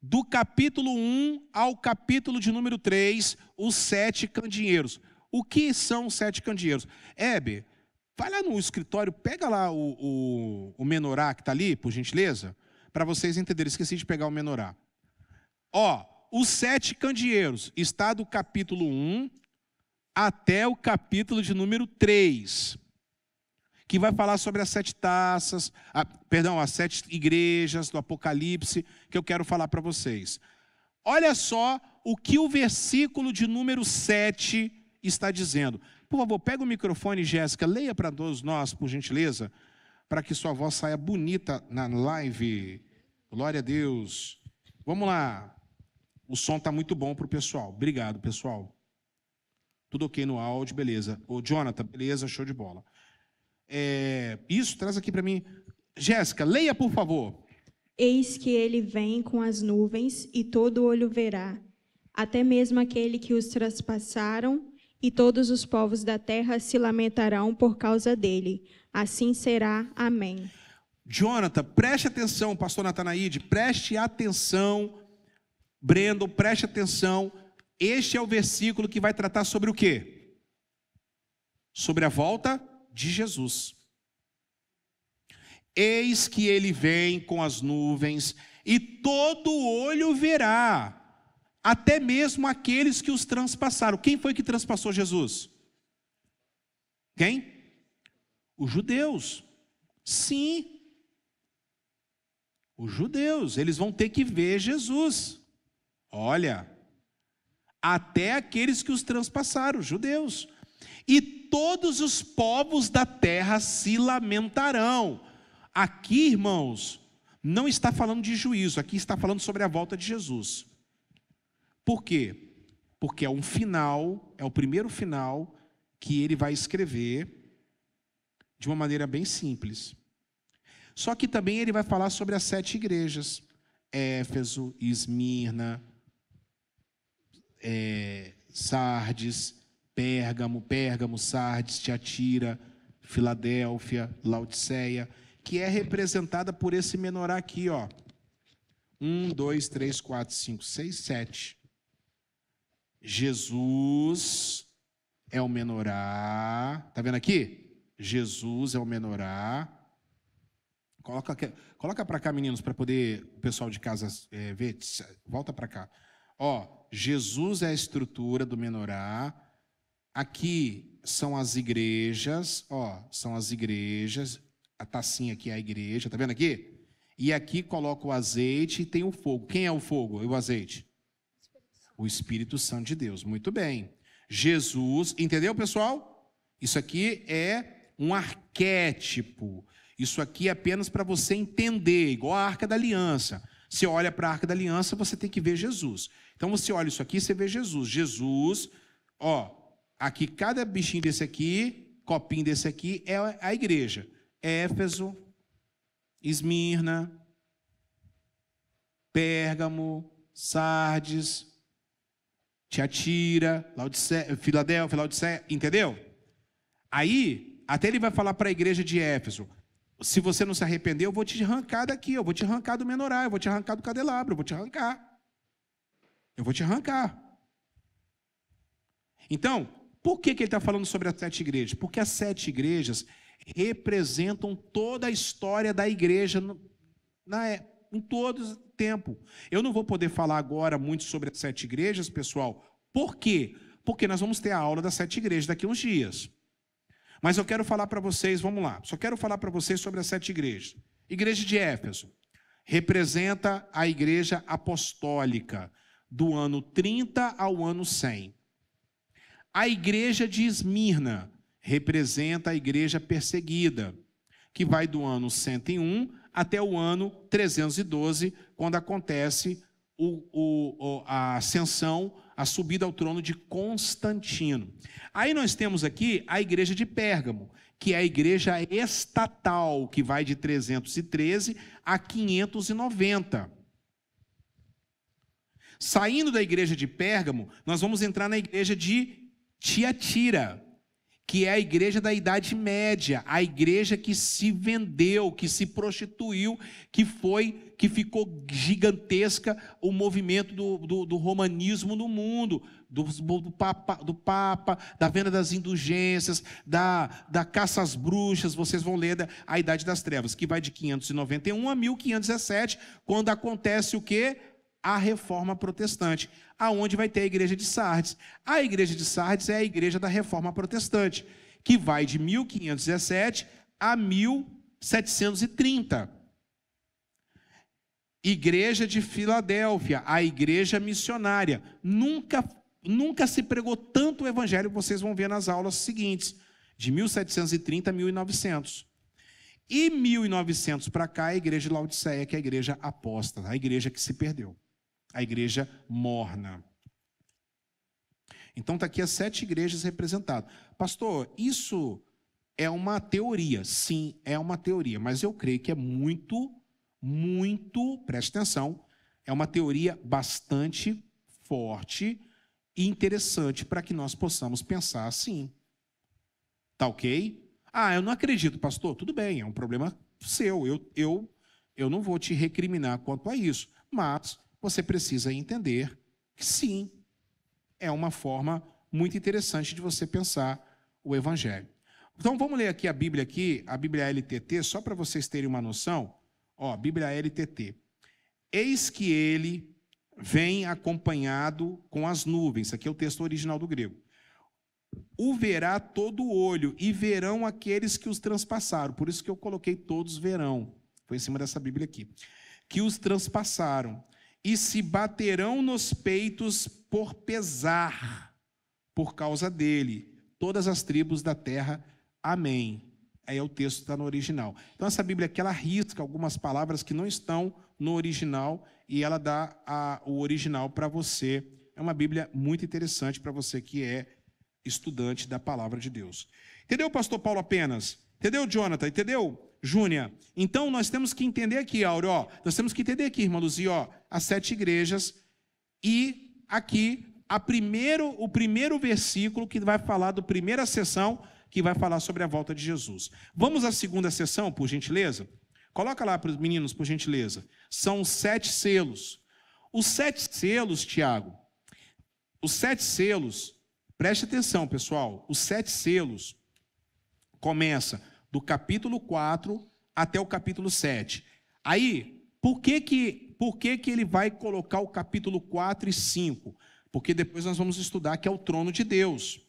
do capítulo 1 ao capítulo de número 3, os sete candeeiros. O que são os sete candeeiros? Hebe, Vai lá no escritório, pega lá o, o, o menorá que está ali, por gentileza, para vocês entenderem. Esqueci de pegar o menorá. Ó, os sete candeeiros está do capítulo 1 até o capítulo de número 3, que vai falar sobre as sete taças, a, perdão, as sete igrejas do Apocalipse, que eu quero falar para vocês. Olha só o que o versículo de número 7 está dizendo. Por favor, pega o microfone, Jéssica, leia para todos nós, por gentileza, para que sua voz saia bonita na live. Glória a Deus. Vamos lá. O som está muito bom para o pessoal. Obrigado, pessoal. Tudo ok no áudio, beleza. Ô, Jonathan, beleza, show de bola. É, isso, traz aqui para mim. Jéssica, leia, por favor. Eis que ele vem com as nuvens, e todo olho verá, até mesmo aquele que os traspassaram, e todos os povos da terra se lamentarão por causa dele. Assim será. Amém. Jonathan, preste atenção, pastor Natanaide, preste atenção. Brendo, preste atenção. Este é o versículo que vai tratar sobre o quê? Sobre a volta de Jesus. Eis que ele vem com as nuvens, e todo olho verá até mesmo aqueles que os transpassaram. Quem foi que transpassou Jesus? Quem? Os judeus. Sim. Os judeus, eles vão ter que ver Jesus. Olha, até aqueles que os transpassaram, os judeus. E todos os povos da terra se lamentarão. Aqui, irmãos, não está falando de juízo, aqui está falando sobre a volta de Jesus. Por quê? Porque é um final, é o primeiro final que ele vai escrever de uma maneira bem simples. Só que também ele vai falar sobre as sete igrejas: Éfeso, Esmirna, é, Sardes, Pérgamo, Pérgamo, Sardes, Tiatira, Filadélfia, Laodiceia, que é representada por esse menorá aqui, ó. Um, dois, três, quatro, cinco, seis, sete. Jesus é o menorá. Tá vendo aqui? Jesus é o menorá. Coloca, coloca para cá, meninos, para poder o pessoal de casa é, ver. Volta para cá. Ó, Jesus é a estrutura do menorá. Aqui são as igrejas, ó, são as igrejas. A tacinha aqui é a igreja, tá vendo aqui? E aqui coloca o azeite e tem o fogo. Quem é o fogo e o azeite? O Espírito Santo de Deus. Muito bem. Jesus, entendeu, pessoal? Isso aqui é um arquétipo. Isso aqui é apenas para você entender, igual a Arca da Aliança. Você olha para a Arca da Aliança, você tem que ver Jesus. Então você olha isso aqui, você vê Jesus. Jesus, ó, aqui cada bichinho desse aqui, copinho desse aqui é a igreja. Éfeso, Esmirna, Pérgamo, Sardes, Tiatira, Laodiceia, Filadélfia, Laodiceia, entendeu? Aí, até ele vai falar para a igreja de Éfeso: se você não se arrepender, eu vou te arrancar daqui, eu vou te arrancar do menorá, eu vou te arrancar do candelabro, eu vou te arrancar. Eu vou te arrancar. Então, por que, que ele está falando sobre as sete igrejas? Porque as sete igrejas representam toda a história da igreja na, em todo tempo. Eu não vou poder falar agora muito sobre as sete igrejas, pessoal. Por quê? Porque nós vamos ter a aula das sete igrejas daqui a uns dias. Mas eu quero falar para vocês, vamos lá, só quero falar para vocês sobre as sete igrejas. Igreja de Éfeso representa a igreja apostólica do ano 30 ao ano 100. A igreja de Esmirna representa a igreja perseguida, que vai do ano 101 até o ano 312, quando acontece o, o, a ascensão, a subida ao trono de Constantino. Aí nós temos aqui a igreja de Pérgamo, que é a igreja estatal, que vai de 313 a 590. Saindo da igreja de Pérgamo, nós vamos entrar na igreja de Tiatira, que é a igreja da Idade Média, a igreja que se vendeu, que se prostituiu, que foi, que ficou gigantesca o movimento do, do, do romanismo no mundo, do, do, papa, do Papa, da venda das indulgências, da, da caça às bruxas, vocês vão ler da, a Idade das Trevas, que vai de 591 a 1517, quando acontece o quê? A reforma protestante aonde vai ter a igreja de Sardes. A igreja de Sardes é a igreja da reforma protestante, que vai de 1517 a 1730. Igreja de Filadélfia, a igreja missionária. Nunca, nunca se pregou tanto o evangelho, vocês vão ver nas aulas seguintes, de 1730 a 1900. E 1900 para cá, a igreja de Laodiceia, que é a igreja apóstata, a igreja que se perdeu a igreja morna. Então está aqui as sete igrejas representadas. Pastor, isso é uma teoria. Sim, é uma teoria, mas eu creio que é muito, muito, preste atenção, é uma teoria bastante forte e interessante para que nós possamos pensar assim. Tá ok? Ah, eu não acredito, pastor. Tudo bem, é um problema seu. Eu, eu, eu não vou te recriminar quanto a isso. Mas você precisa entender que sim, é uma forma muito interessante de você pensar o evangelho. Então vamos ler aqui a Bíblia aqui, a Bíblia LTT, só para vocês terem uma noção. Ó, Bíblia LTT. Eis que ele vem acompanhado com as nuvens. Aqui é o texto original do grego. O verá todo o olho e verão aqueles que os transpassaram. Por isso que eu coloquei todos verão. Foi em cima dessa Bíblia aqui que os transpassaram, e se baterão nos peitos por pesar, por causa dele, todas as tribos da terra. Amém. Aí é o texto está no original. Então, essa Bíblia aqui, ela risca algumas palavras que não estão no original e ela dá a, o original para você. É uma Bíblia muito interessante para você que é estudante da palavra de Deus. Entendeu, pastor Paulo apenas? Entendeu, Jonathan? Entendeu, Júnia? Então, nós temos que entender aqui, Áureo, ó, nós temos que entender aqui, irmã Luzia, ó, as sete igrejas e aqui a primeiro, o primeiro versículo que vai falar da primeira sessão que vai falar sobre a volta de Jesus. Vamos à segunda sessão, por gentileza? Coloca lá para os meninos, por gentileza. São sete selos. Os sete selos, Tiago, os sete selos, preste atenção, pessoal, os sete selos começa do capítulo 4 até o capítulo 7. Aí, por que que, por que que ele vai colocar o capítulo 4 e 5? Porque depois nós vamos estudar que é o trono de Deus.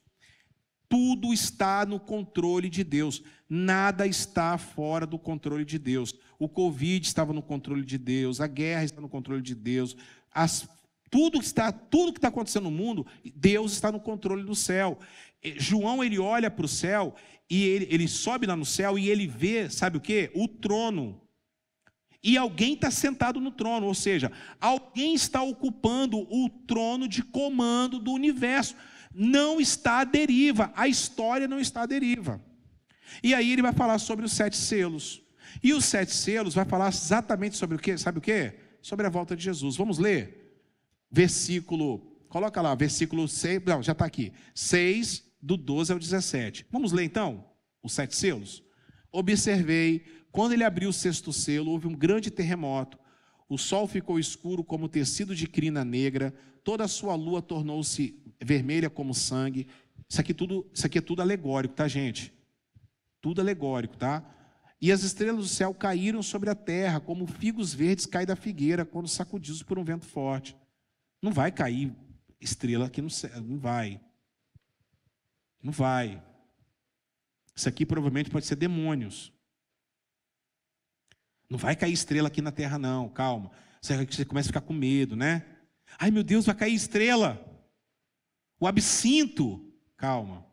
Tudo está no controle de Deus. Nada está fora do controle de Deus. O Covid estava no controle de Deus, a guerra está no controle de Deus, as, tudo que está, tudo que está acontecendo no mundo, Deus está no controle do céu. João ele olha para o céu e ele, ele sobe lá no céu e ele vê, sabe o que? O trono. E alguém está sentado no trono, ou seja, alguém está ocupando o trono de comando do universo não está à deriva, a história não está à deriva. E aí ele vai falar sobre os sete selos. E os sete selos vai falar exatamente sobre o que? Sabe o que? Sobre a volta de Jesus. Vamos ler? Versículo, coloca lá, versículo 6, não, já está aqui. 6, do 12 ao 17. Vamos ler então os sete selos? Observei, quando ele abriu o sexto selo, houve um grande terremoto. O sol ficou escuro como tecido de crina negra, toda a sua lua tornou-se vermelha como sangue. Isso aqui, tudo, isso aqui é tudo alegórico, tá, gente? Tudo alegórico, tá? E as estrelas do céu caíram sobre a terra, como figos verdes caem da figueira quando sacudidos por um vento forte. Não vai cair estrela aqui no céu, não vai. Não vai. Isso aqui provavelmente pode ser demônios. Não vai cair estrela aqui na terra, não, calma. Você começa a ficar com medo, né? Ai meu Deus, vai cair estrela. O absinto, calma.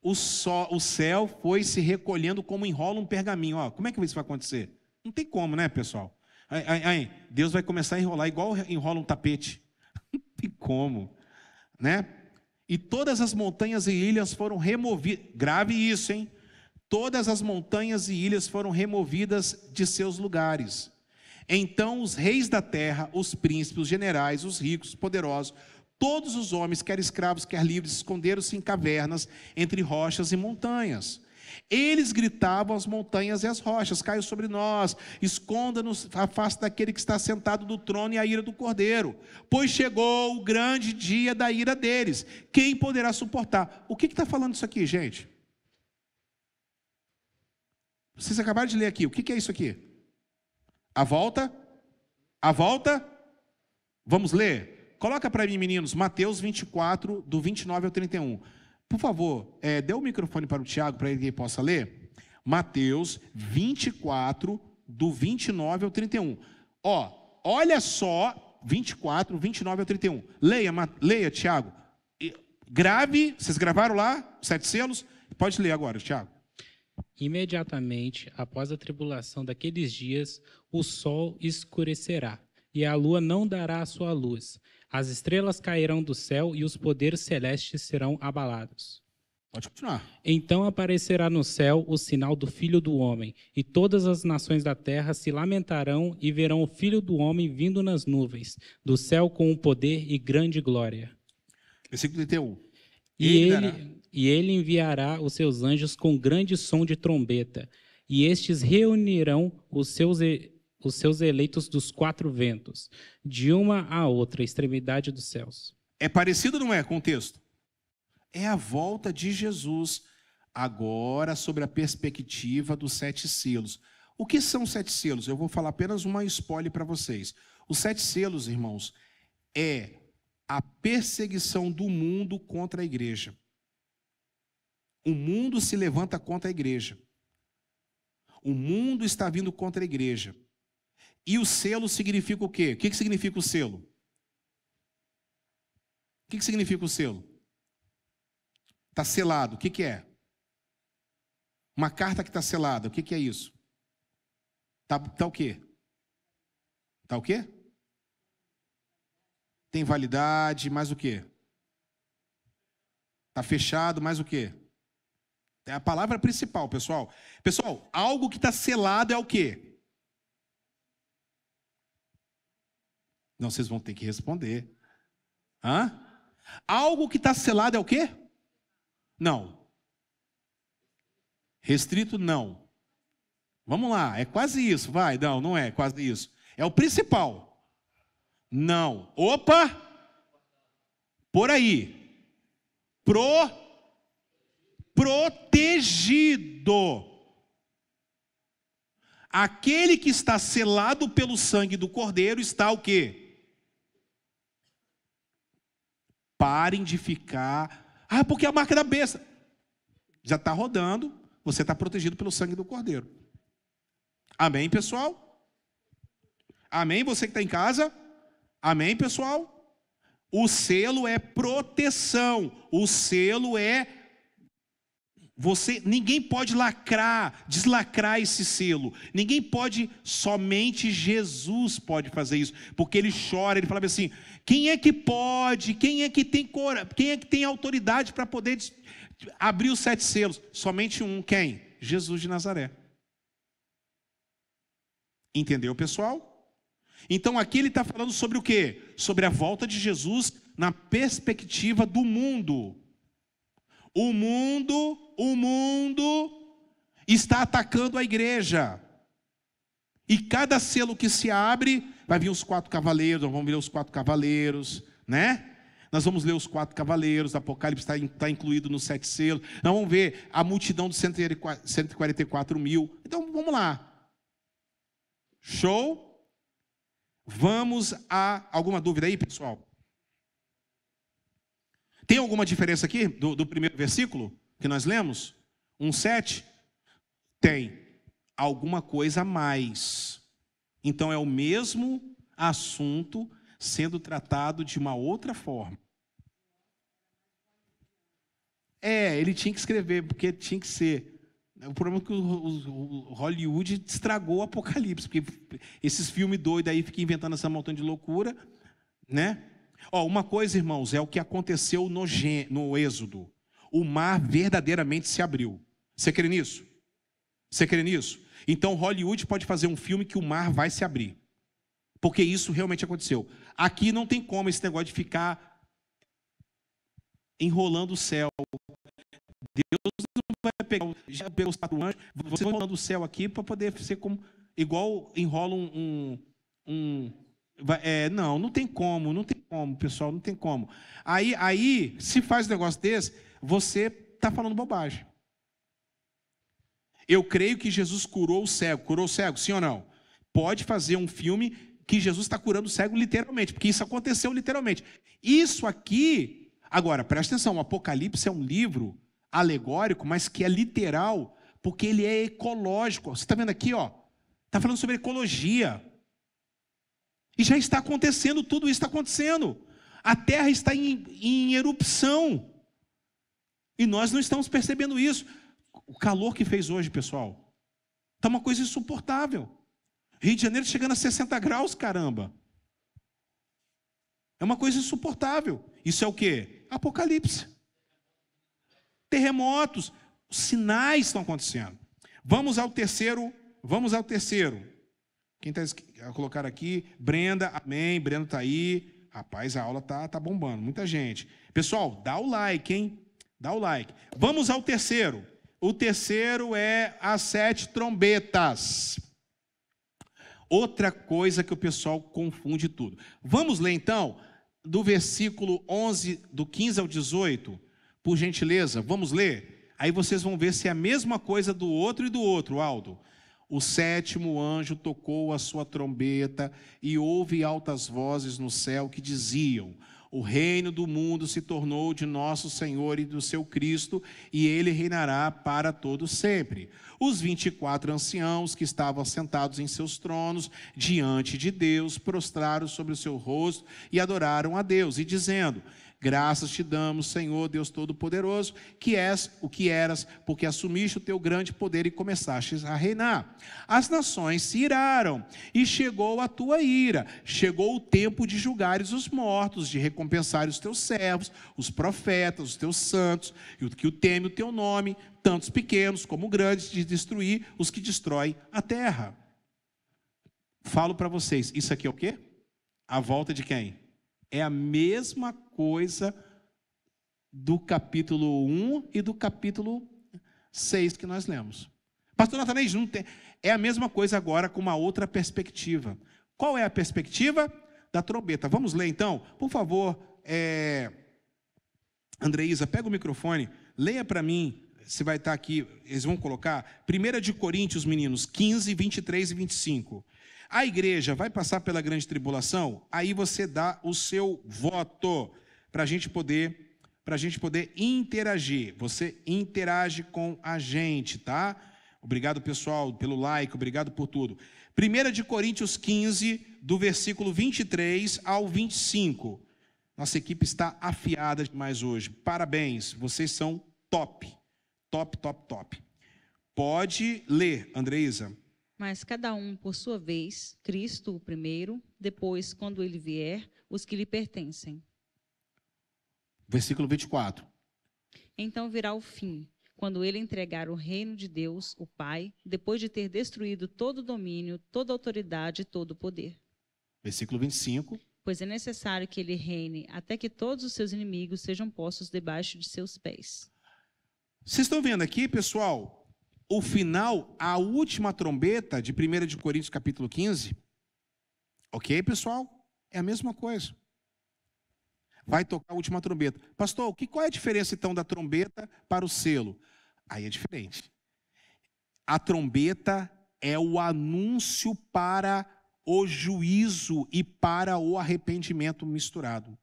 O, só, o céu foi se recolhendo como enrola um pergaminho. Ó, como é que isso vai acontecer? Não tem como, né, pessoal? Aí, aí, aí, Deus vai começar a enrolar igual enrola um tapete. (laughs) Não tem como, né? E todas as montanhas e ilhas foram removidas. Grave isso, hein? Todas as montanhas e ilhas foram removidas de seus lugares. Então os reis da terra, os príncipes, os generais, os ricos, os poderosos, Todos os homens, quer escravos, quer livres, esconderam-se em cavernas, entre rochas e montanhas. Eles gritavam às montanhas e às rochas: Caiu sobre nós, esconda-nos a face daquele que está sentado no trono e a ira do cordeiro. Pois chegou o grande dia da ira deles. Quem poderá suportar? O que está falando isso aqui, gente? Vocês acabaram de ler aqui. O que, que é isso aqui? A volta? A volta? Vamos ler? Coloca para mim, meninos, Mateus 24, do 29 ao 31. Por favor, é, dê o microfone para o Tiago, para ele possa ler. Mateus 24, do 29 ao 31. Ó, olha só, 24, 29 ao 31. Leia, leia, Tiago. Grave, vocês gravaram lá, sete selos? Pode ler agora, Tiago. Imediatamente após a tribulação daqueles dias, o sol escurecerá, e a lua não dará a sua luz, as estrelas cairão do céu e os poderes celestes serão abalados. Pode continuar. Então aparecerá no céu o sinal do Filho do Homem, e todas as nações da terra se lamentarão e verão o Filho do Homem vindo nas nuvens, do céu com o poder e grande glória. Versículo 31. E ele, e ele enviará os seus anjos com grande som de trombeta, e estes reunirão os seus os seus eleitos dos quatro ventos, de uma a outra extremidade dos céus. É parecido, não é, com o texto? É a volta de Jesus, agora sobre a perspectiva dos sete selos. O que são sete selos? Eu vou falar apenas uma spoiler para vocês. Os sete selos, irmãos, é a perseguição do mundo contra a igreja. O mundo se levanta contra a igreja. O mundo está vindo contra a igreja. E o selo significa o quê? O que, que significa o selo? O que, que significa o selo? Está selado. O que, que é? Uma carta que está selada. O que, que é isso? Está tá o quê? Está o quê? Tem validade, mais o quê? Está fechado, mais o quê? É a palavra principal, pessoal. Pessoal, algo que está selado é o quê? Não, vocês vão ter que responder. Hã? Algo que está selado é o quê? Não. Restrito, não. Vamos lá, é quase isso, vai. Não, não é quase isso. É o principal. Não. Opa! Por aí. Pro protegido. Aquele que está selado pelo sangue do Cordeiro está o quê? Parem de ficar. Ah, porque a marca da besta. Já está rodando, você está protegido pelo sangue do Cordeiro. Amém, pessoal? Amém, você que está em casa? Amém, pessoal? O selo é proteção. O selo é você, ninguém pode lacrar, deslacrar esse selo. Ninguém pode, somente Jesus pode fazer isso, porque ele chora, ele fala assim: quem é que pode? Quem é que tem cora? Quem é que tem autoridade para poder abrir os sete selos? Somente um, quem? Jesus de Nazaré. Entendeu, pessoal? Então aqui ele está falando sobre o quê? Sobre a volta de Jesus na perspectiva do mundo. O mundo, o mundo está atacando a igreja. E cada selo que se abre, vai vir os quatro cavaleiros, nós vamos ler os quatro cavaleiros, né? Nós vamos ler os quatro cavaleiros, Apocalipse está, está incluído nos sete selos. Nós vamos ver a multidão de 144 mil. Então vamos lá. Show? Vamos a alguma dúvida aí, pessoal? Tem alguma diferença aqui do, do primeiro versículo que nós lemos? 1,7? Tem alguma coisa a mais. Então é o mesmo assunto sendo tratado de uma outra forma. É, ele tinha que escrever, porque tinha que ser o problema é que o, o, o Hollywood estragou o Apocalipse, porque esses filmes doidos aí ficam inventando essa montanha de loucura, né? Ó, uma coisa, irmãos, é o que aconteceu no, no Êxodo. O mar verdadeiramente se abriu. Você crê nisso? Você crê nisso? Então Hollywood pode fazer um filme que o mar vai se abrir. Porque isso realmente aconteceu. Aqui não tem como esse negócio de ficar enrolando o céu. Deus vai pegar, já pegou os quatro anjos, vocês vão enrolando o céu aqui para poder ser como, igual enrola um. um, um é, não, não tem como, não tem como, pessoal, não tem como. Aí, aí se faz um negócio desse, você está falando bobagem. Eu creio que Jesus curou o cego. Curou o cego, sim ou não? Pode fazer um filme que Jesus está curando o cego literalmente, porque isso aconteceu literalmente. Isso aqui, agora, presta atenção: o Apocalipse é um livro alegórico, mas que é literal, porque ele é ecológico. Você está vendo aqui, ó? Está falando sobre ecologia. E já está acontecendo, tudo isso está acontecendo. A Terra está em, em erupção. E nós não estamos percebendo isso. O calor que fez hoje, pessoal, está uma coisa insuportável. Rio de Janeiro chegando a 60 graus, caramba. É uma coisa insuportável. Isso é o que? Apocalipse terremotos, sinais estão acontecendo. Vamos ao terceiro, vamos ao terceiro. Quem está colocar aqui? Brenda, amém. Brenda está aí. Rapaz, a aula tá, tá bombando, muita gente. Pessoal, dá o like, hein? Dá o like. Vamos ao terceiro. O terceiro é as sete trombetas. Outra coisa que o pessoal confunde tudo. Vamos ler então, do versículo 11, do 15 ao 18. Por gentileza, vamos ler? Aí vocês vão ver se é a mesma coisa do outro e do outro, Aldo. O sétimo anjo tocou a sua trombeta e houve altas vozes no céu que diziam: O reino do mundo se tornou de nosso Senhor e do seu Cristo, e ele reinará para todo sempre. Os 24 anciãos que estavam sentados em seus tronos diante de Deus prostraram sobre o seu rosto e adoraram a Deus, e dizendo: Graças te damos, Senhor Deus Todo-Poderoso, que és o que eras, porque assumiste o teu grande poder e começaste a reinar. As nações se iraram, e chegou a tua ira. Chegou o tempo de julgares os mortos, de recompensar os teus servos, os profetas, os teus santos, e o que o teme o teu nome, tantos pequenos como grandes, de destruir os que destroem a terra. Falo para vocês, isso aqui é o quê? A volta de quem? É a mesma coisa do capítulo 1 e do capítulo 6 que nós lemos. Pastor Natanês, não. É a mesma coisa agora com uma outra perspectiva. Qual é a perspectiva? Da trombeta. Vamos ler então? Por favor, é... Andreísa, pega o microfone, leia para mim. Você vai estar aqui, eles vão colocar. 1 de Coríntios, meninos, 15, 23 e 25. A igreja vai passar pela grande tribulação? Aí você dá o seu voto para a gente poder para a gente poder interagir. Você interage com a gente, tá? Obrigado, pessoal, pelo like, obrigado por tudo. 1 de Coríntios 15, do versículo 23 ao 25. Nossa equipe está afiada demais hoje. Parabéns, vocês são top. Top, top, top. Pode ler, Andreisa. Mas cada um por sua vez, Cristo o primeiro, depois, quando ele vier, os que lhe pertencem. Versículo 24. Então virá o fim, quando ele entregar o reino de Deus, o Pai, depois de ter destruído todo o domínio, toda a autoridade e todo o poder. Versículo 25. Pois é necessário que ele reine até que todos os seus inimigos sejam postos debaixo de seus pés. Vocês estão vendo aqui, pessoal? O final, a última trombeta de 1 de Coríntios capítulo 15, ok, pessoal? É a mesma coisa. Vai tocar a última trombeta. Pastor, que, qual é a diferença então da trombeta para o selo? Aí é diferente. A trombeta é o anúncio para o juízo e para o arrependimento misturado.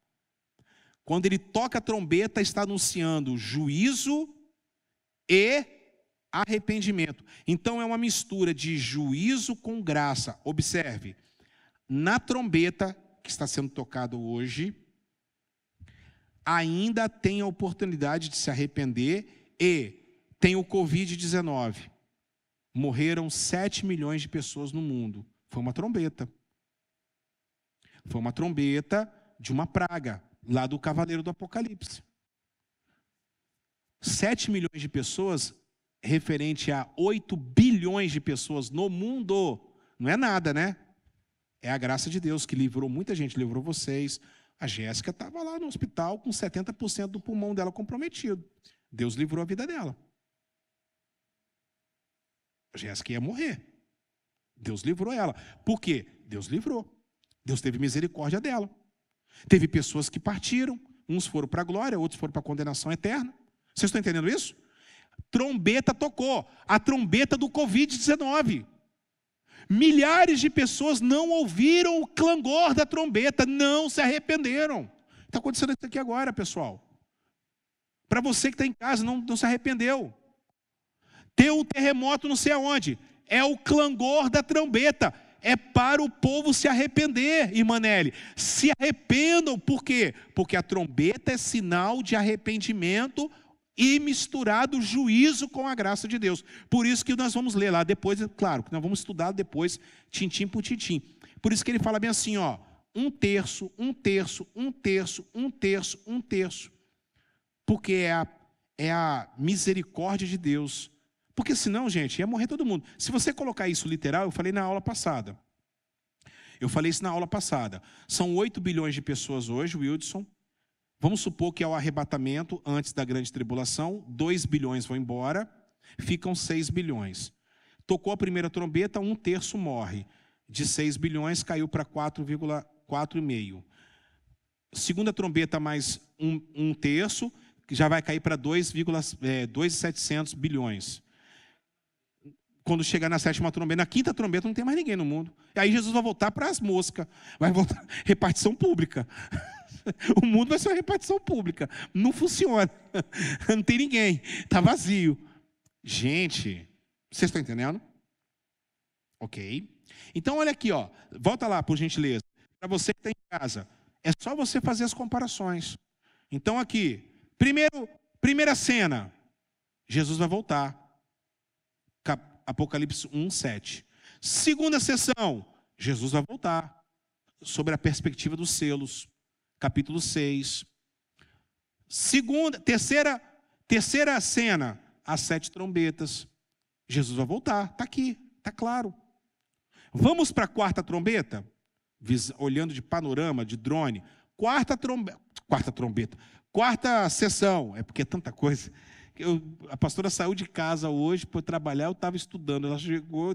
Quando ele toca a trombeta, está anunciando juízo e arrependimento. Então é uma mistura de juízo com graça. Observe, na trombeta que está sendo tocado hoje, ainda tem a oportunidade de se arrepender e tem o Covid-19. Morreram 7 milhões de pessoas no mundo. Foi uma trombeta. Foi uma trombeta de uma praga, lá do Cavaleiro do Apocalipse. 7 milhões de pessoas referente a 8 bilhões de pessoas no mundo, não é nada, né? É a graça de Deus que livrou muita gente, livrou vocês. A Jéssica estava lá no hospital com 70% do pulmão dela comprometido. Deus livrou a vida dela. A Jéssica ia morrer. Deus livrou ela. Por quê? Deus livrou. Deus teve misericórdia dela. Teve pessoas que partiram, uns foram para a glória, outros foram para a condenação eterna. Vocês estão entendendo isso? Trombeta tocou a trombeta do Covid-19. Milhares de pessoas não ouviram o clangor da trombeta, não se arrependeram. Está acontecendo isso aqui agora, pessoal. Para você que está em casa, não, não se arrependeu. Ter um terremoto não sei aonde. É o clangor da trombeta. É para o povo se arrepender, Imanelli. Se arrependam, por quê? Porque a trombeta é sinal de arrependimento e misturado o juízo com a graça de Deus. Por isso que nós vamos ler lá depois, é claro, que nós vamos estudar depois, tintim por tintim. Por isso que ele fala bem assim, ó, um terço, um terço, um terço, um terço, um terço. Porque é a, é a misericórdia de Deus. Porque senão, gente, ia morrer todo mundo. Se você colocar isso literal, eu falei na aula passada. Eu falei isso na aula passada. São 8 bilhões de pessoas hoje, Wilson, Vamos supor que ao arrebatamento, antes da grande tribulação, 2 bilhões vão embora, ficam 6 bilhões. Tocou a primeira trombeta, um terço morre. De 6 bilhões caiu para 4,4,5. Segunda trombeta, mais um, um terço, já vai cair para 2,700 é, bilhões. Quando chegar na sétima trombeta, na quinta trombeta não tem mais ninguém no mundo. E aí Jesus vai voltar para as moscas, vai voltar (laughs) repartição pública. (laughs) O mundo vai ser uma repartição pública. Não funciona. (laughs) Não tem ninguém. Está vazio. Gente, vocês estão entendendo? Ok. Então, olha aqui, ó. Volta lá, por gentileza. Para você que está em casa. É só você fazer as comparações. Então, aqui. Primeiro, primeira cena. Jesus vai voltar. Apocalipse 1, 7. Segunda sessão. Jesus vai voltar. Sobre a perspectiva dos selos. Capítulo 6. Segunda, terceira, terceira cena. As sete trombetas. Jesus vai voltar. Está aqui. Está claro. Vamos para a quarta trombeta? Olhando de panorama, de drone. Quarta trombeta. Quarta trombeta. Quarta sessão. É porque é tanta coisa. Eu, a pastora saiu de casa hoje para trabalhar, eu estava estudando. Ela chegou,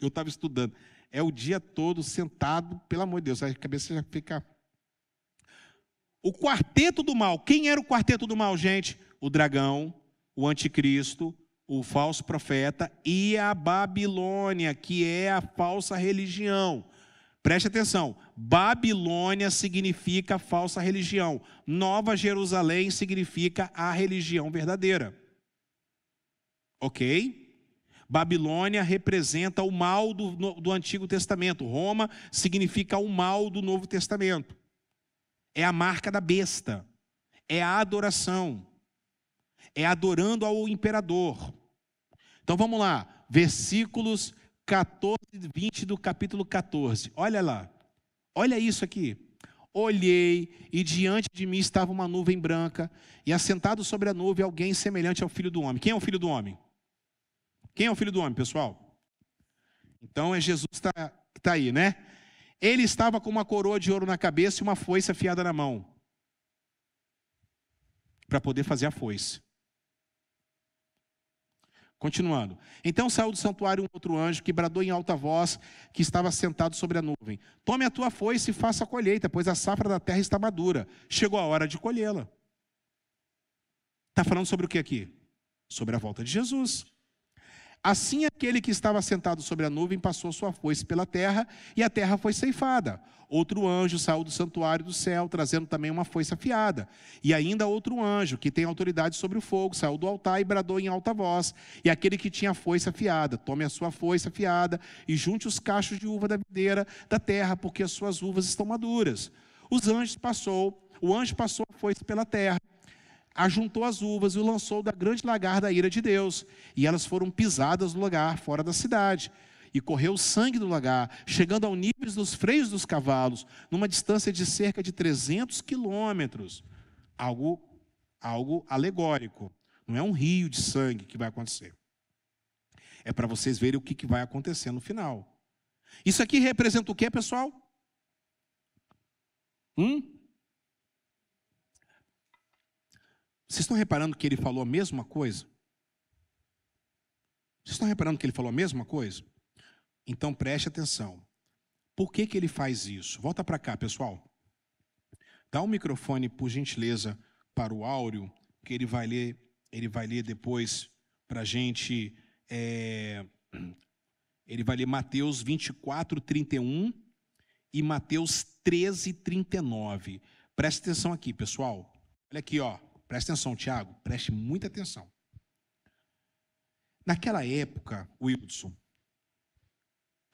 eu estava estudando. É o dia todo sentado, pelo amor de Deus, a cabeça já fica. O quarteto do mal. Quem era o quarteto do mal, gente? O dragão, o anticristo, o falso profeta e a Babilônia, que é a falsa religião. Preste atenção: Babilônia significa falsa religião, Nova Jerusalém significa a religião verdadeira. Ok? Babilônia representa o mal do, do Antigo Testamento, Roma significa o mal do Novo Testamento. É a marca da besta, é a adoração é adorando ao imperador. Então vamos lá, versículos 14 e 20 do capítulo 14. Olha lá, olha isso aqui. Olhei e diante de mim estava uma nuvem branca, e assentado sobre a nuvem alguém semelhante ao filho do homem. Quem é o filho do homem? Quem é o filho do homem, pessoal? Então é Jesus que está tá aí, né? Ele estava com uma coroa de ouro na cabeça e uma foice afiada na mão. Para poder fazer a foice. Continuando. Então saiu do santuário um outro anjo que bradou em alta voz, que estava sentado sobre a nuvem: Tome a tua foice e faça a colheita, pois a safra da terra está madura. Chegou a hora de colhê-la. Está falando sobre o que aqui? Sobre a volta de Jesus. Assim aquele que estava sentado sobre a nuvem passou sua foice pela terra, e a terra foi ceifada. Outro anjo saiu do santuário do céu, trazendo também uma foice afiada. E ainda outro anjo, que tem autoridade sobre o fogo, saiu do altar e bradou em alta voz. E aquele que tinha a foice afiada, tome a sua foice afiada e junte os cachos de uva da videira da terra, porque as suas uvas estão maduras. Os anjos passou, o anjo passou a foice pela terra ajuntou as uvas e o lançou da grande lagar da ira de Deus. E elas foram pisadas no lugar, fora da cidade. E correu o sangue do lagar, chegando ao nível dos freios dos cavalos, numa distância de cerca de 300 quilômetros. Algo, algo alegórico. Não é um rio de sangue que vai acontecer. É para vocês verem o que, que vai acontecer no final. Isso aqui representa o que, pessoal? Hum? Vocês estão reparando que ele falou a mesma coisa? Vocês estão reparando que ele falou a mesma coisa? Então preste atenção. Por que, que ele faz isso? Volta para cá, pessoal. Dá o um microfone, por gentileza, para o Áureo, que ele vai ler, ele vai ler depois para a gente. É, (clears throat) ele vai ler Mateus 24, 31 e Mateus 13, 39. Preste atenção aqui, pessoal. Olha aqui, ó. Preste atenção, Tiago, preste muita atenção. Naquela época, Wilson,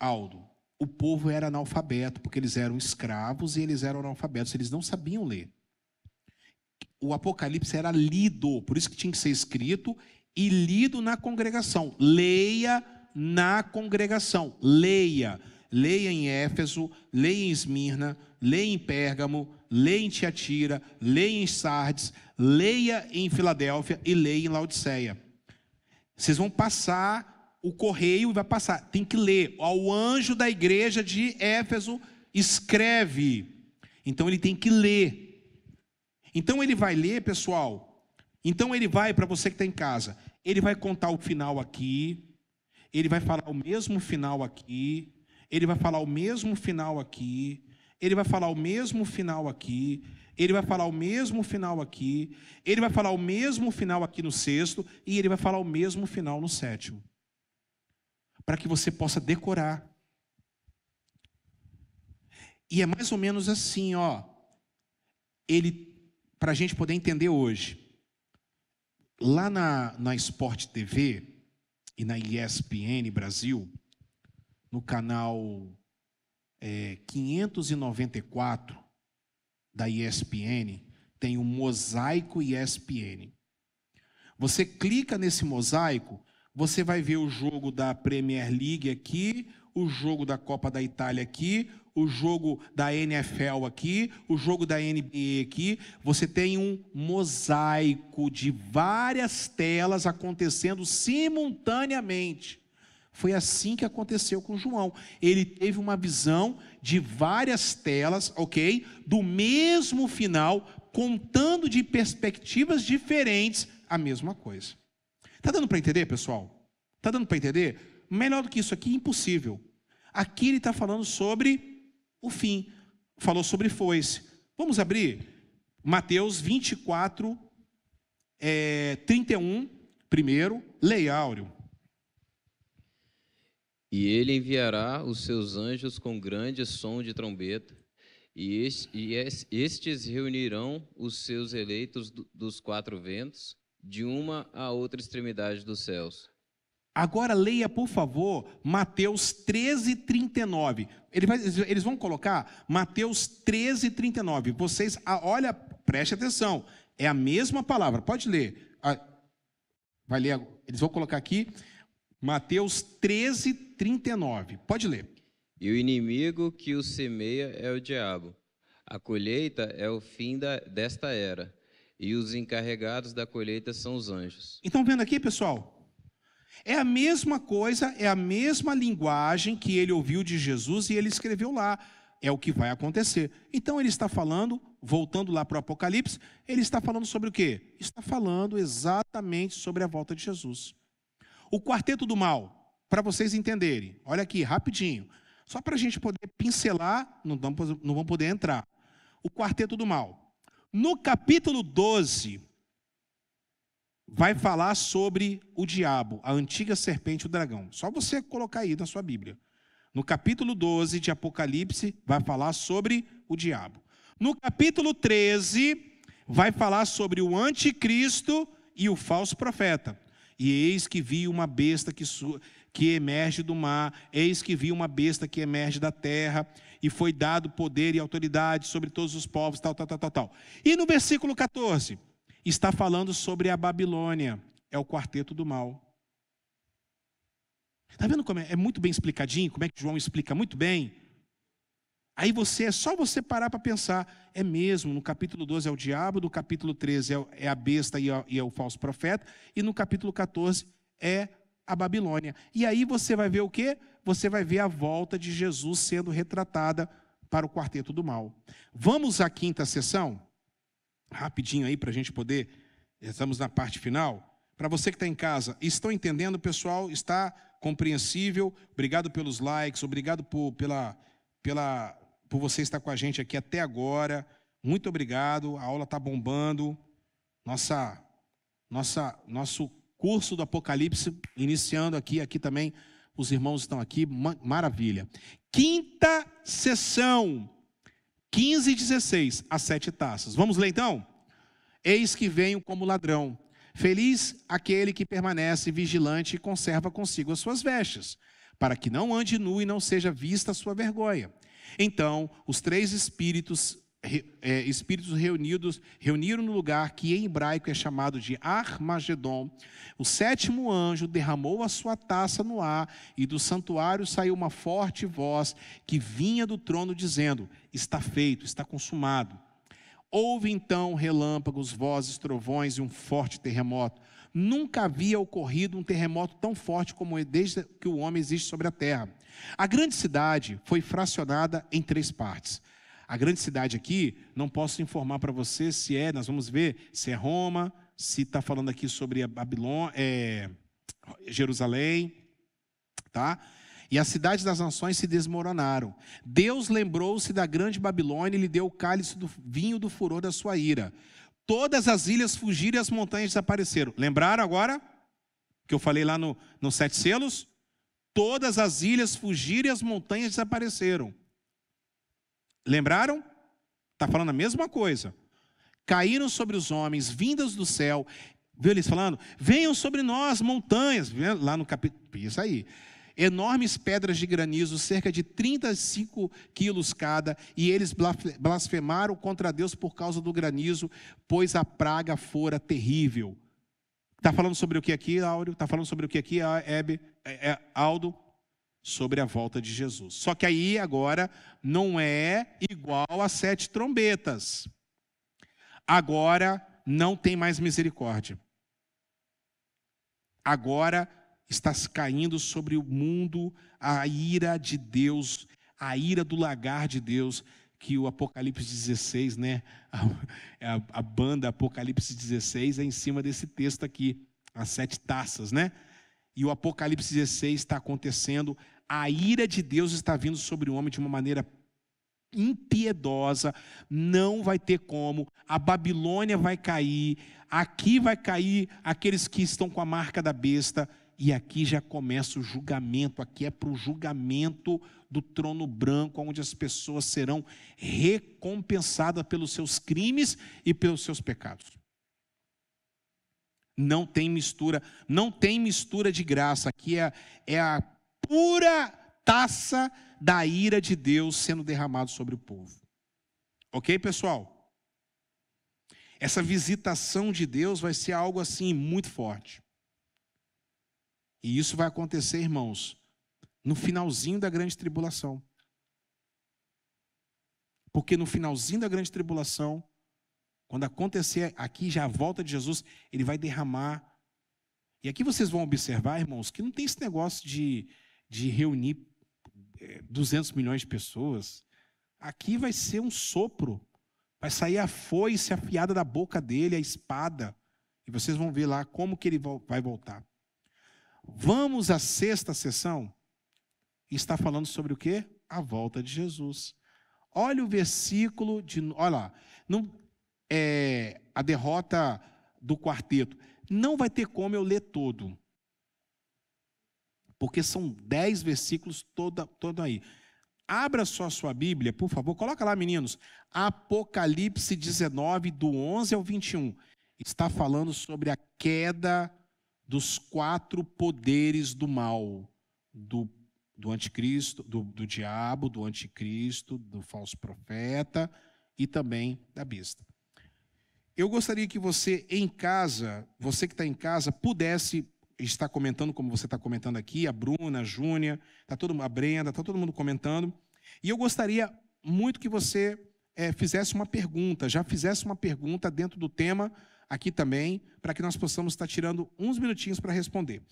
Aldo, o povo era analfabeto, porque eles eram escravos e eles eram analfabetos, eles não sabiam ler. O Apocalipse era lido, por isso que tinha que ser escrito e lido na congregação. Leia na congregação, leia. Leia em Éfeso, leia em Esmirna, leia em Pérgamo, leia em Tiatira, leia em Sardes, leia em Filadélfia e leia em Laodiceia. Vocês vão passar o correio e vai passar. Tem que ler. Ao anjo da igreja de Éfeso escreve. Então ele tem que ler. Então ele vai ler, pessoal. Então ele vai, para você que está em casa, ele vai contar o final aqui. Ele vai falar o mesmo final aqui. Ele vai falar o mesmo final aqui. Ele vai falar o mesmo final aqui. Ele vai falar o mesmo final aqui, ele vai falar o mesmo final aqui no sexto, e ele vai falar o mesmo final no sétimo. Para que você possa decorar. E é mais ou menos assim, ó. ele, para a gente poder entender hoje, lá na, na Sport TV e na ESPN Brasil, no canal é, 594 da ESPN, tem o Mosaico ESPN. Você clica nesse mosaico, você vai ver o jogo da Premier League aqui, o jogo da Copa da Itália aqui, o jogo da NFL aqui, o jogo da NBA aqui. Você tem um mosaico de várias telas acontecendo simultaneamente. Foi assim que aconteceu com João. Ele teve uma visão de várias telas, ok? Do mesmo final, contando de perspectivas diferentes a mesma coisa. Tá dando para entender, pessoal? Tá dando para entender? Melhor do que isso aqui, impossível. Aqui ele está falando sobre o fim. Falou sobre foice. Vamos abrir Mateus 24, é, 31, primeiro, leia Áureo. E ele enviará os seus anjos com grande som de trombeta, e, estes reunirão os seus eleitos dos quatro ventos, de uma a outra extremidade dos céus. Agora leia, por favor, Mateus 13, 39. Ele vai, eles vão colocar Mateus 13, 39. Vocês, ah, olha, preste atenção. É a mesma palavra. Pode ler. Ah, vai ler. Eles vão colocar aqui Mateus 13, 39. Pode ler. E o inimigo que o semeia é o diabo. A colheita é o fim da, desta era e os encarregados da colheita são os anjos. Então, vendo aqui, pessoal? É a mesma coisa, é a mesma linguagem que ele ouviu de Jesus e ele escreveu lá. É o que vai acontecer. Então, ele está falando, voltando lá para o Apocalipse, ele está falando sobre o quê? Está falando exatamente sobre a volta de Jesus. O quarteto do mal, para vocês entenderem, olha aqui, rapidinho, só para a gente poder pincelar, não vamos, poder entrar. O quarteto do mal. No capítulo 12, vai falar sobre o diabo, a antiga serpente, o dragão. Só você colocar aí na sua Bíblia. No capítulo 12 de Apocalipse, vai falar sobre o diabo. No capítulo 13, vai falar sobre o anticristo e o falso profeta. E eis que vi uma besta que, que emerge do mar, eis que vi uma besta que emerge da terra, e foi dado poder e autoridade sobre todos os povos, tal, tal, tal, tal, tal. E no versículo 14, está falando sobre a Babilônia, é o quarteto do mal. Está vendo como é? é muito bem explicadinho, como é que João explica muito bem? Aí você, é só você parar para pensar, é mesmo, no capítulo 12 é o diabo, no capítulo 13 é, é a besta e é, e é o falso profeta, e no capítulo 14 é a Babilônia. E aí você vai ver o quê? Você vai ver a volta de Jesus sendo retratada para o quarteto do mal. Vamos à quinta sessão? Rapidinho aí para a gente poder. Estamos na parte final. Para você que está em casa, estão entendendo, pessoal? Está compreensível? Obrigado pelos likes, obrigado por, pela, pela, por você estar com a gente aqui até agora. Muito obrigado. A aula está bombando. Nossa, nossa, nosso curso do Apocalipse, iniciando aqui, aqui também os irmãos estão aqui, maravilha. Quinta sessão, 15 e 16, as sete taças. Vamos ler então? Eis que venho como ladrão. Feliz aquele que permanece vigilante e conserva consigo as suas vestes, para que não ande nu e não seja vista a sua vergonha. Então, os três espíritos é, espíritos reunidos, reuniram no lugar que em hebraico é chamado de Armagedon. O sétimo anjo derramou a sua taça no ar, e do santuário saiu uma forte voz que vinha do trono, dizendo: Está feito, está consumado. Houve então relâmpagos, vozes, trovões e um forte terremoto. Nunca havia ocorrido um terremoto tão forte como é desde que o homem existe sobre a terra. A grande cidade foi fracionada em três partes. A grande cidade aqui, não posso informar para você se é, nós vamos ver se é Roma, se está falando aqui sobre a Babilônia, é, Jerusalém, tá? E as cidades das nações se desmoronaram. Deus lembrou-se da grande Babilônia e lhe deu o cálice do vinho do furor da sua ira. Todas as ilhas fugiram e as montanhas desapareceram. Lembraram agora? Que eu falei lá no, no Sete Selos? Todas as ilhas fugiram e as montanhas desapareceram. Lembraram? Está falando a mesma coisa. caíram sobre os homens, vindas do céu. Viu eles falando? Venham sobre nós, montanhas. Lá no capítulo. Isso aí. Enormes pedras de granizo, cerca de 35 quilos cada, e eles blasfemaram contra Deus por causa do granizo, pois a praga fora terrível. Está falando sobre o que aqui, Áureo? Está falando sobre o que aqui, Hebe, é, é, Aldo? Sobre a volta de Jesus. Só que aí agora não é igual a sete trombetas. Agora não tem mais misericórdia. Agora está caindo sobre o mundo a ira de Deus, a ira do lagar de Deus, que o Apocalipse 16, né? A, a, a, banda Apocalipse 16 é em cima desse texto aqui, as sete taças, né? E o Apocalipse 16 está acontecendo, a ira de Deus está vindo sobre o homem de uma maneira impiedosa, não vai ter como, a Babilônia vai cair, aqui vai cair aqueles que estão com a marca da besta, e aqui já começa o julgamento, aqui é para o julgamento do trono branco, onde as pessoas serão recompensadas pelos seus crimes e pelos seus pecados. Não tem mistura, não tem mistura de graça, aqui é, é a pura taça da ira de Deus sendo derramado sobre o povo. Ok, pessoal? Essa visitação de Deus vai ser algo assim muito forte. E isso vai acontecer, irmãos, no finalzinho da grande tribulação. Porque no finalzinho da grande tribulação, quando acontecer aqui já a volta de Jesus, ele vai derramar. E aqui vocês vão observar, irmãos, que não tem esse negócio de, de reunir 200 é, milhões de pessoas. Aqui vai ser um sopro. Vai sair a foice afiada da boca dele, a espada. E vocês vão ver lá como que ele vai voltar. Vamos à sexta sessão. Está falando sobre o quê? A volta de Jesus. Olha o versículo de. Olha lá. É, a derrota do quarteto. Não vai ter como eu ler todo. Porque são dez versículos todo, todo aí. Abra só a sua Bíblia, por favor. Coloca lá, meninos. Apocalipse 19, do 11 ao 21. Está falando sobre a queda dos quatro poderes do mal, do, do anticristo, do, do diabo, do anticristo, do falso profeta e também da besta. Eu gostaria que você em casa, você que está em casa, pudesse estar comentando como você está comentando aqui, a Bruna, a Júnia, tá todo, a Brenda, está todo mundo comentando. E eu gostaria muito que você é, fizesse uma pergunta, já fizesse uma pergunta dentro do tema aqui também, para que nós possamos estar tirando uns minutinhos para responder.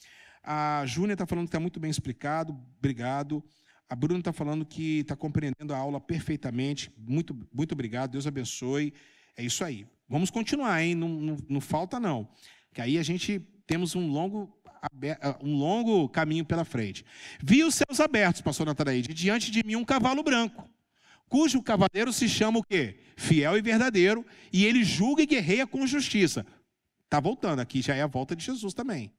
A Júnia está falando que está muito bem explicado, obrigado. A Bruna está falando que está compreendendo a aula perfeitamente, muito, muito obrigado, Deus abençoe. É isso aí. Vamos continuar, hein? Não, não, não falta, não. Que aí a gente temos um longo um longo caminho pela frente. Vi os céus abertos, pastor Natanaide, diante de mim um cavalo branco cujo cavaleiro se chama o quê? Fiel e verdadeiro, e ele julga e guerreia com justiça. Está voltando, aqui já é a volta de Jesus também.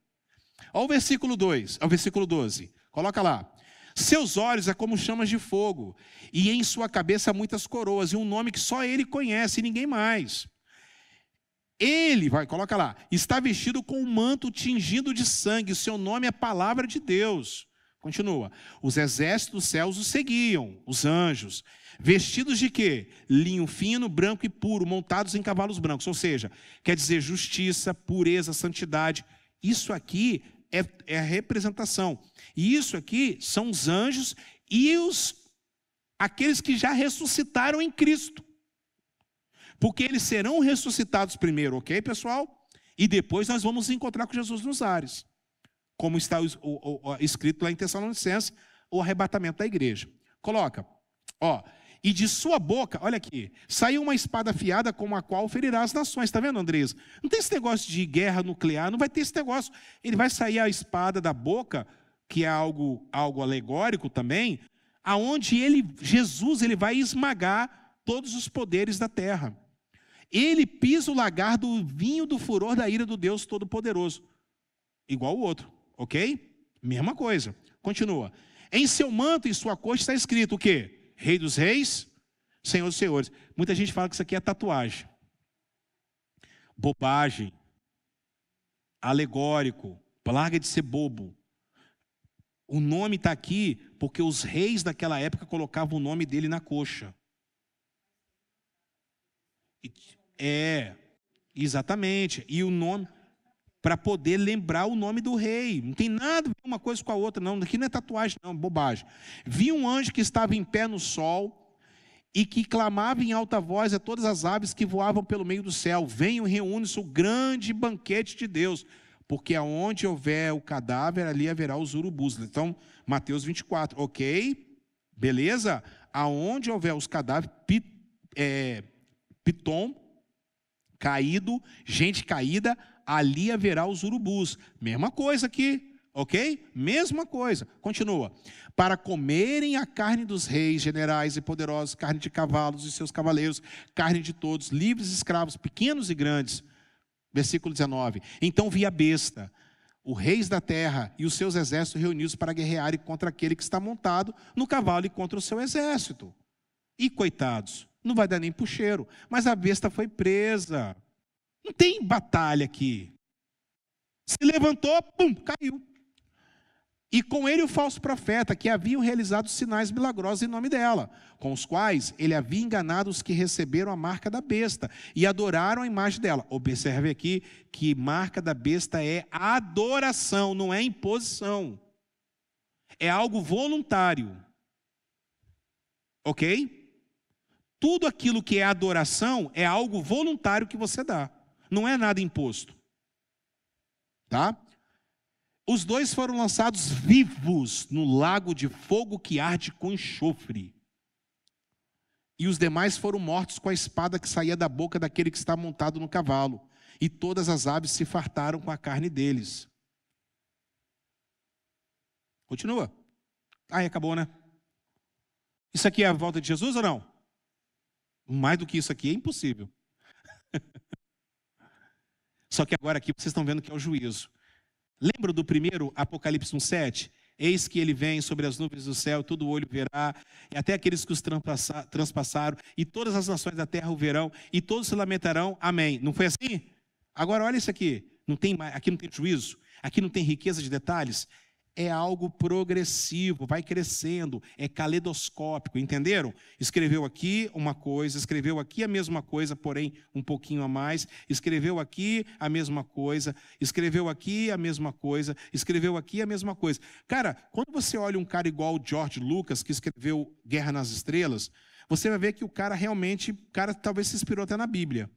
Olha o versículo 2, ao versículo 12. Coloca lá. Seus olhos é como chamas de fogo, e em sua cabeça muitas coroas, e um nome que só ele conhece e ninguém mais. Ele, vai, coloca lá, está vestido com um manto tingido de sangue, seu nome é palavra de Deus. Continua. Os exércitos dos céus o seguiam, os anjos, vestidos de quê? Linho fino, branco e puro, montados em cavalos brancos. Ou seja, quer dizer justiça, pureza, santidade. Isso aqui é, é a representação. E isso aqui são os anjos e os aqueles que já ressuscitaram em Cristo. Porque eles serão ressuscitados primeiro, ok, pessoal? E depois nós vamos encontrar com Jesus nos ares como está o, o, o, escrito lá em Tessalonicenses, o arrebatamento da igreja. Coloca, ó, e de sua boca, olha aqui, saiu uma espada afiada com a qual ferirá as nações. Está vendo, Andrés? Não tem esse negócio de guerra nuclear, não vai ter esse negócio. Ele vai sair a espada da boca, que é algo, algo alegórico também, aonde ele, Jesus, ele vai esmagar todos os poderes da terra. Ele pisa o lagar do vinho do furor da ira do Deus Todo-Poderoso, igual o outro. Ok? Mesma coisa. Continua. Em seu manto e sua coxa está escrito o quê? Rei dos reis, Senhor dos senhores. Muita gente fala que isso aqui é tatuagem. Bobagem. Alegórico. Larga de ser bobo. O nome está aqui porque os reis daquela época colocavam o nome dele na coxa. É, exatamente. E o nome, para poder lembrar o nome do rei. Não tem nada a ver uma coisa com a outra, não. Aqui não é tatuagem, não, bobagem. Vi um anjo que estava em pé no sol e que clamava em alta voz a todas as aves que voavam pelo meio do céu: Venham reúne-se o grande banquete de Deus, porque aonde houver o cadáver, ali haverá os urubus. Então, Mateus 24, ok? Beleza? Aonde houver os cadáveres, pit, é, pitom, caído, gente caída, ali haverá os urubus. Mesma coisa aqui, ok? Mesma coisa. Continua. Para comerem a carne dos reis, generais e poderosos, carne de cavalos e seus cavaleiros, carne de todos, livres e escravos, pequenos e grandes. Versículo 19. Então vi a besta, os reis da terra e os seus exércitos reunidos para guerrearem contra aquele que está montado no cavalo e contra o seu exército. E coitados, não vai dar nem puxeiro, mas a besta foi presa. Não tem batalha aqui. Se levantou, pum, caiu. E com ele o falso profeta, que haviam realizado sinais milagrosos em nome dela, com os quais ele havia enganado os que receberam a marca da besta e adoraram a imagem dela. Observe aqui que marca da besta é adoração, não é imposição. É algo voluntário. Ok? Tudo aquilo que é adoração é algo voluntário que você dá não é nada imposto. Tá? Os dois foram lançados vivos no lago de fogo que arde com enxofre. E os demais foram mortos com a espada que saía da boca daquele que está montado no cavalo. E todas as aves se fartaram com a carne deles. Continua. Aí acabou, né? Isso aqui é a volta de Jesus ou não? Mais do que isso aqui é impossível. Só que agora aqui vocês estão vendo que é o juízo. Lembra do primeiro Apocalipse 1,7? Eis que ele vem sobre as nuvens do céu, todo olho verá, e até aqueles que os transpassaram, e todas as nações da terra o verão, e todos se lamentarão. Amém. Não foi assim? Agora olha isso aqui. Não tem, aqui não tem juízo, aqui não tem riqueza de detalhes é algo progressivo, vai crescendo, é caleidoscópico, entenderam? Escreveu aqui uma coisa, escreveu aqui a mesma coisa, porém um pouquinho a mais, escreveu aqui a mesma coisa, escreveu aqui a mesma coisa, escreveu aqui a mesma coisa. Cara, quando você olha um cara igual o George Lucas, que escreveu Guerra nas Estrelas, você vai ver que o cara realmente, o cara talvez se inspirou até na Bíblia.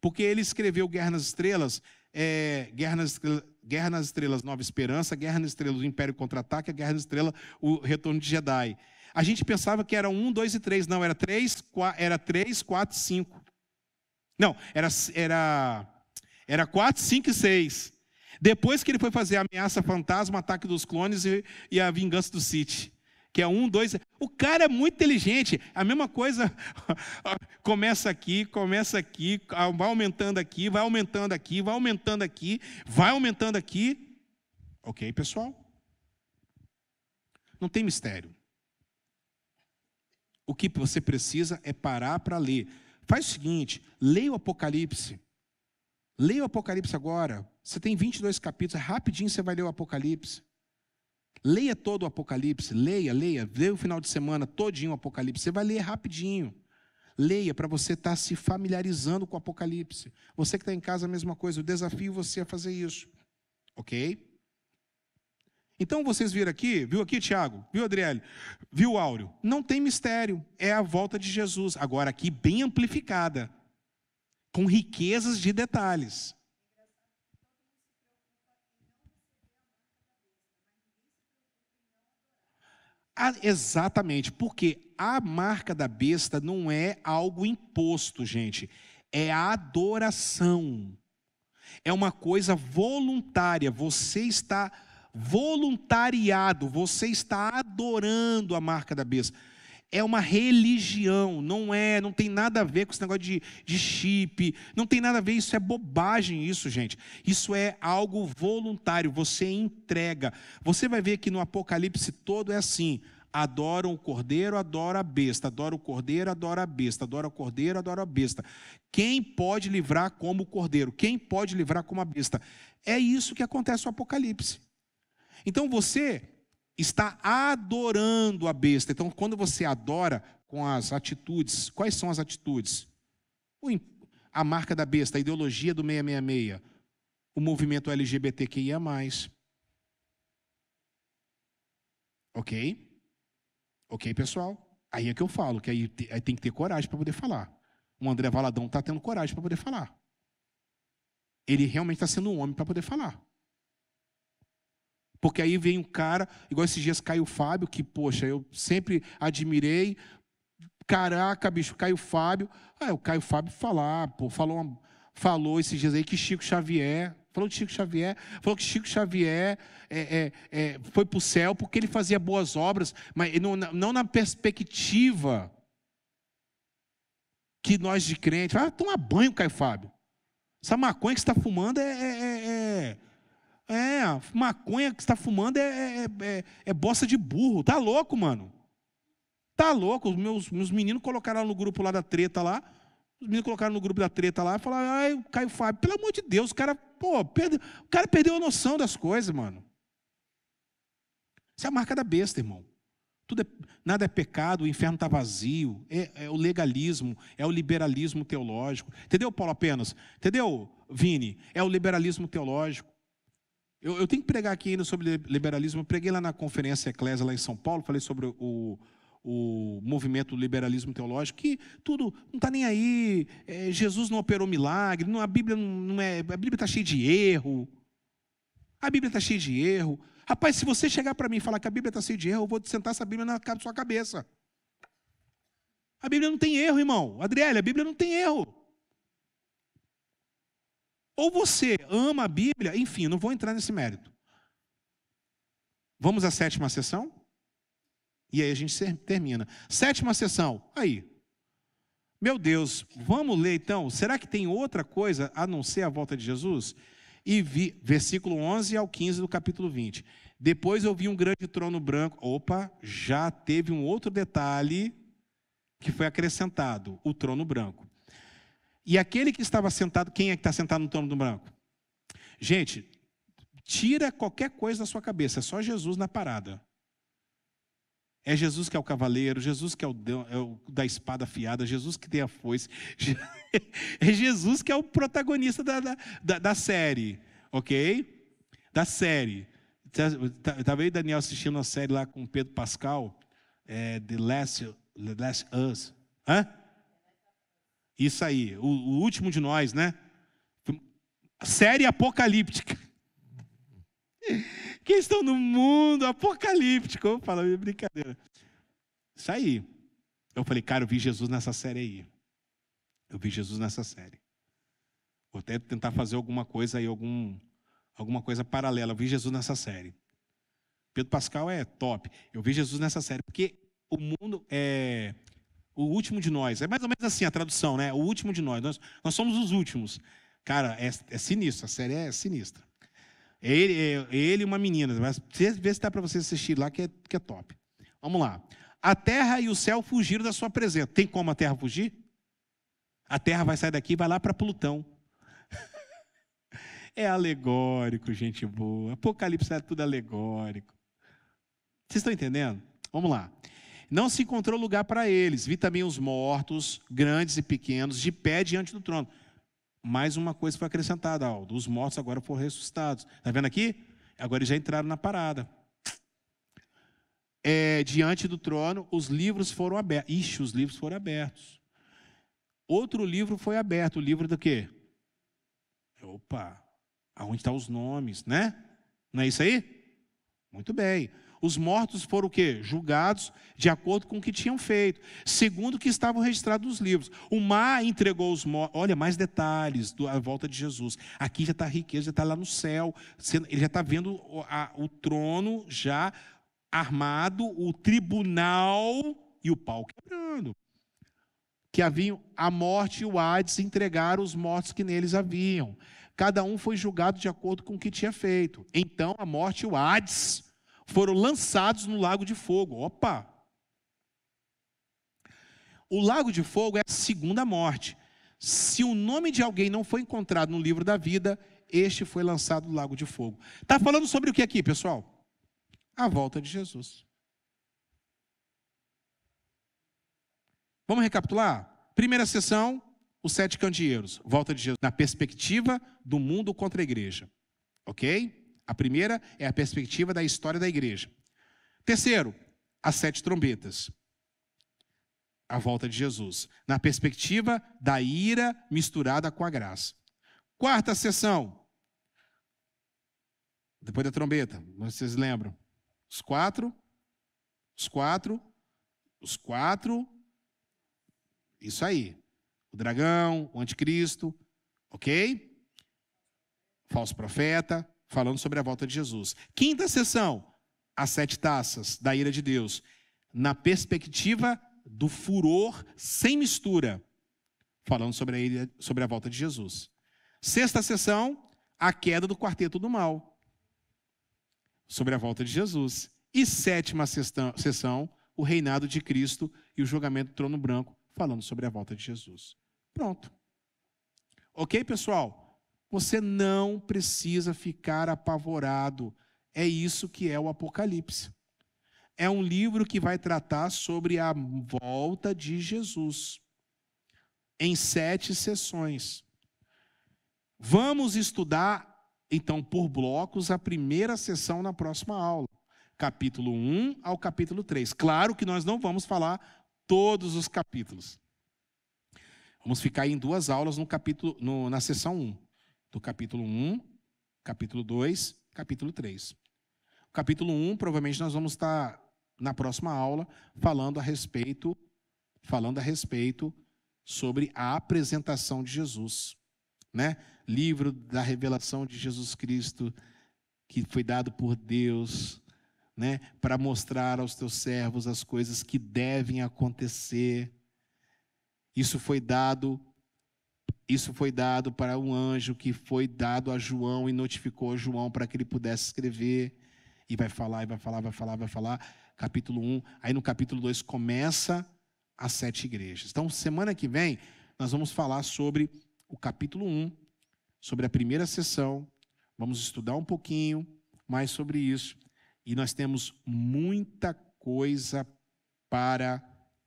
Porque ele escreveu Guerra nas Estrelas, é, Guerra nas Estrelas, Guerra nas Estrelas, Nova Esperança, Guerra nas Estrelas, o Império Contra-Ataque, a Guerra nas Estrelas, o Retorno de Jedi. A gente pensava que era um, dois e três. Não, era três, quatro, era três, quatro, cinco. Não, era, era, era quatro, cinco e seis. Depois que ele foi fazer a ameaça fantasma, ataque dos clones e, e a vingança do Sith que é um, dois. O cara é muito inteligente. A mesma coisa (laughs) começa aqui, começa aqui, vai aumentando aqui, vai aumentando aqui, vai aumentando aqui, vai aumentando aqui. Ok, pessoal? Não tem mistério. O que você precisa é parar para ler. Faz o seguinte: leia o Apocalipse. Leia o Apocalipse agora. Você tem 22 capítulos, rapidinho você vai ler o Apocalipse. Leia todo o Apocalipse, leia, leia, leia o final de semana todinho o Apocalipse. Você vai ler rapidinho. Leia para você estar tá se familiarizando com o Apocalipse. Você que está em casa, a mesma coisa. Eu desafio você a fazer isso. Ok? Então vocês viram aqui, viu aqui, Tiago? Viu, Adriele? Viu, Áureo? Não tem mistério. É a volta de Jesus. Agora aqui, bem amplificada. Com riquezas de detalhes. Ah, exatamente, porque a marca da besta não é algo imposto, gente. É a adoração. É uma coisa voluntária. Você está voluntariado, você está adorando a marca da besta é uma religião, não é, não tem nada a ver com esse negócio de, de chip, não tem nada a ver, isso é bobagem, isso, gente. Isso é algo voluntário, você entrega. Você vai ver que no Apocalipse todo é assim: adoram o cordeiro, adora a besta, adora o cordeiro, adora a besta, adora o cordeiro, adora a besta. Quem pode livrar como o cordeiro? Quem pode livrar como a besta? É isso que acontece no Apocalipse. Então você está adorando a besta. Então, quando você adora com as atitudes, quais são as atitudes? A marca da besta, a ideologia do 666, o movimento LGBTQIA. Ok? Ok, pessoal? Aí é que eu falo, que aí, tem que ter coragem para poder falar. O André Valadão está tendo coragem para poder falar. Ele realmente está sendo um homem para poder falar. Porque aí vem um cara, igual esses dias caiu o Fábio, que, poxa, eu sempre admirei. Caraca, bicho, Caio Fábio. Ah, o Caio Fábio falar, pô, falou, uma, falou esses dias aí que Chico Xavier, falou de Chico Xavier, falou que Chico Xavier é, é, é, foi para o céu porque ele fazia boas obras, mas não, não na perspectiva que nós de crente. Ah, toma banho, Caio Fábio. Essa maconha que você está fumando é, é, maconha que está fumando é, é, é, é, bosta de burro. Tá louco, mano. Tá louco. Os meus, meus meninos colocaram no grupo lá da treta lá. Os meninos colocaram no grupo da treta lá e falaram, ai, Caio Fábio, pelo amor de Deus, o cara, pô, perde, o cara perdeu a noção das coisas, mano. Isso é a marca da besta, irmão. Tudo é, nada é pecado, o inferno está vazio. É, é, o legalismo, é o liberalismo teológico. Entendeu, Paulo apenas? Entendeu, Vini? É o liberalismo teológico. Eu, eu, tenho que pregar aqui ainda sobre liberalismo. Eu preguei lá na conferência Eclésia, lá em São Paulo, falei sobre o, o movimento liberalismo teológico, que tudo não está nem aí. É, Jesus não operou milagre, não, a Bíblia não é. A Bíblia está cheia de erro. A Bíblia está cheia de erro. Rapaz, se você chegar para mim e falar que a Bíblia está cheia de erro, eu vou sentar essa Bíblia na sua cabeça. A Bíblia não tem erro, irmão. Adriele, a Bíblia não tem erro. Ou você ama a Bíblia, enfim, não vou entrar nesse mérito. Vamos à sétima sessão? E aí a gente termina. Sétima sessão, aí. Meu Deus, vamos ler então. Será que tem outra coisa a não ser a volta de Jesus? E vi, versículo 11 ao 15 do capítulo 20. Depois eu vi um grande trono branco. Opa, já teve um outro detalhe que foi acrescentado: o trono branco. E aquele que estava sentado, quem é que está sentado no trono do branco? Gente, tira qualquer coisa da sua cabeça, é só Jesus na parada. É Jesus que é o cavaleiro, Jesus que é o, é o, da espada afiada, Jesus que tem a foice. (laughs) É Jesus que é o protagonista da, da, da série, ok? Da série. Estava aí Daniel assistindo uma série lá com Pedro Pascal, é, The, Last, The Last Us. Hã? Isso aí, o, o último de nós, né? Série apocalíptica. Que estão no mundo apocalíptico. Eu falo, é brincadeira. Isso aí. Eu falei, cara, eu vi Jesus nessa série aí. Eu vi Jesus nessa série. Vou até tentar fazer alguma coisa aí, algum, alguma coisa paralela. Eu vi Jesus nessa série. Pedro Pascal é top. Eu vi Jesus nessa série, porque o mundo é o último de nós. É mais ou menos assim a tradução, né? O último de nós. Nós, nós somos os últimos. Cara, é, é sinistro. A série é sinistra. Ele, é, ele e uma menina. Mas vê se dá para você assistir lá, que é, que é top. Vamos lá. A terra e o céu fugiram da sua presença. Tem como a terra fugir? A terra vai sair daqui e vai lá para Plutão. (laughs) é alegórico, gente boa. Apocalipse é tudo alegórico. Vocês estão entendendo? Vamos lá. Não se encontrou lugar para eles. Vi também os mortos, grandes e pequenos, de pé diante do trono. Mais uma coisa foi acrescentada, Aldo. Os mortos agora foram ressuscitados. Está vendo aqui? Agora eles já entraram na parada. É, diante do trono, os livros foram abertos. Ixi, os livros foram abertos. Outro livro foi aberto. O livro do quê? Opa, aonde estão os nomes, né? Não é isso aí? Muito bem os mortos foram o quê? Julgados de acordo com o que tinham feito, segundo o que estavam registrados nos livros. O mar entregou os mortos. Olha, mais detalhes da volta de Jesus. Aqui já está a riqueza, já está lá no céu. Ele já está vendo o, trono já armado, o tribunal e o pau quebrando. Que haviam a morte e o Hades entregaram os mortos que neles haviam. Cada um foi julgado de acordo com o que tinha feito. Então a morte e o Hades foram lançados no lago de fogo. Opa! O lago de fogo é a segunda morte. Se o nome de alguém não foi encontrado no livro da vida, este foi lançado no lago de fogo. Está falando sobre o que aqui, pessoal? A volta de Jesus. Vamos recapitular? Primeira sessão, os sete candeeiros. Volta de Jesus na perspectiva do mundo contra a igreja. Ok? A primeira é a perspectiva da história da igreja. Terceiro, as sete trombetas. A volta de Jesus. Na perspectiva da ira misturada com a graça. Quarta sessão. Depois da trombeta, vocês lembram? Os quatro, os quatro, os quatro isso aí. O dragão, o anticristo, ok? Falso profeta, falando sobre a volta de Jesus. Quinta sessão, as sete taças da ira de Deus, na perspectiva do furor sem mistura, falando sobre a, ira, sobre a volta de Jesus. Sexta sessão, a queda do quarteto do mal, sobre a volta de Jesus. E sétima sessão, o reinado de Cristo e o julgamento do trono branco, falando sobre a volta de Jesus. Pronto. Ok, pessoal? Você não precisa ficar apavorado. É isso que é o Apocalipse. É um livro que vai tratar sobre a volta de Jesus, em sete sessões. Vamos estudar, então, por blocos, a primeira sessão na próxima aula, capítulo 1 ao capítulo 3. Claro que nós não vamos falar todos os capítulos. Vamos ficar em duas aulas no capítulo, no, na sessão 1. Do capítulo 1, capítulo 2, capítulo 3. O capítulo 1, provavelmente nós vamos estar na próxima aula falando a respeito falando a respeito sobre a apresentação de Jesus, né? Livro da revelação de Jesus Cristo que foi dado por Deus né, para mostrar aos teus servos as coisas que devem acontecer. Isso foi dado isso foi dado para um anjo que foi dado a João e notificou João para que ele pudesse escrever. E vai falar, e vai falar, vai falar, vai falar. Capítulo 1. Aí no capítulo 2 começa as sete igrejas. Então, semana que vem, nós vamos falar sobre o capítulo 1, sobre a primeira sessão. Vamos estudar um pouquinho mais sobre isso. E nós temos muita coisa para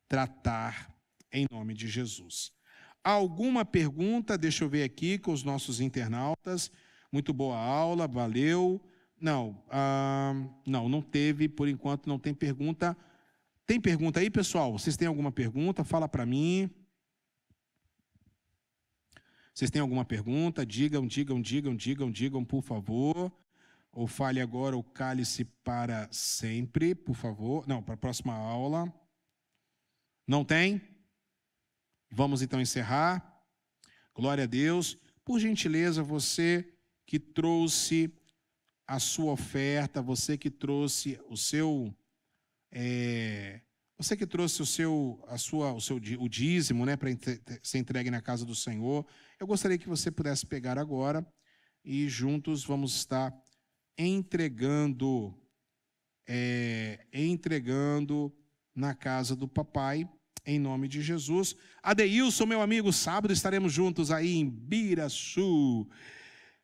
tratar em nome de Jesus. Alguma pergunta? Deixa eu ver aqui com os nossos internautas. Muito boa aula, valeu. Não, ah, não, não teve, por enquanto não tem pergunta. Tem pergunta aí, pessoal? Vocês têm alguma pergunta? Fala para mim. Vocês têm alguma pergunta? Digam, digam, digam, digam, digam, por favor. Ou fale agora o cálice para sempre, por favor. Não, para a próxima aula. Não tem? Vamos então encerrar. Glória a Deus. Por gentileza, você que trouxe a sua oferta, você que trouxe o seu. É, você que trouxe o seu, a sua, o seu o dízimo, né, para ser entregue na casa do Senhor, eu gostaria que você pudesse pegar agora e juntos vamos estar entregando, é, entregando na casa do papai, em nome de Jesus. Adeilson, meu amigo, sábado estaremos juntos aí em Biraçu.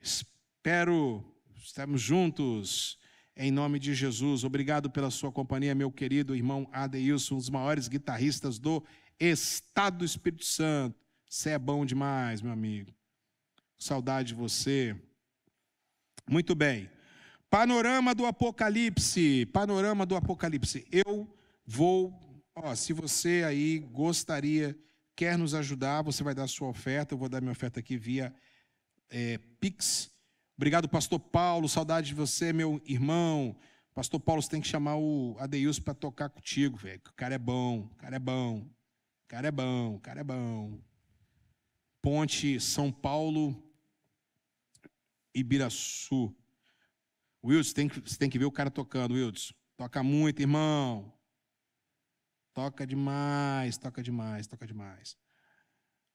Espero estarmos juntos em nome de Jesus. Obrigado pela sua companhia, meu querido irmão Adeilson, um dos maiores guitarristas do Estado do Espírito Santo. Você é bom demais, meu amigo. Saudade de você. Muito bem. Panorama do Apocalipse. Panorama do Apocalipse. Eu vou. Ó, se você aí gostaria, quer nos ajudar, você vai dar sua oferta. Eu vou dar minha oferta aqui via é, Pix. Obrigado, Pastor Paulo. Saudade de você, meu irmão. Pastor Paulo, você tem que chamar o Adeilson para tocar contigo, velho. O cara é bom, o cara é bom. O cara é bom, o cara é bom. Ponte São Paulo, Ibiraçu. Wilson, tem, você tem que ver o cara tocando, Wilson. Toca muito, irmão. Toca demais, toca demais, toca demais.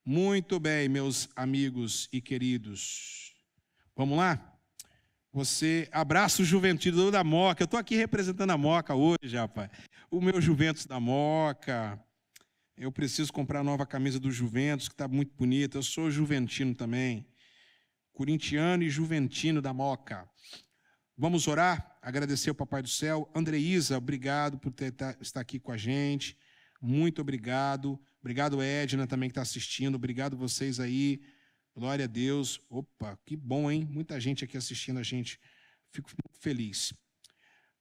Muito bem, meus amigos e queridos. Vamos lá? Você abraça o Juventude da Moca. Eu estou aqui representando a Moca hoje, rapaz. O meu Juventus da Moca. Eu preciso comprar a nova camisa do Juventus, que está muito bonita. Eu sou juventino também. Corintiano e juventino da Moca. Vamos orar? Agradecer ao Papai do Céu. Andreísa, obrigado por ter, tá, estar aqui com a gente. Muito obrigado. Obrigado, Edna, também que está assistindo. Obrigado vocês aí. Glória a Deus. Opa, que bom, hein? Muita gente aqui assistindo a gente. Fico muito feliz.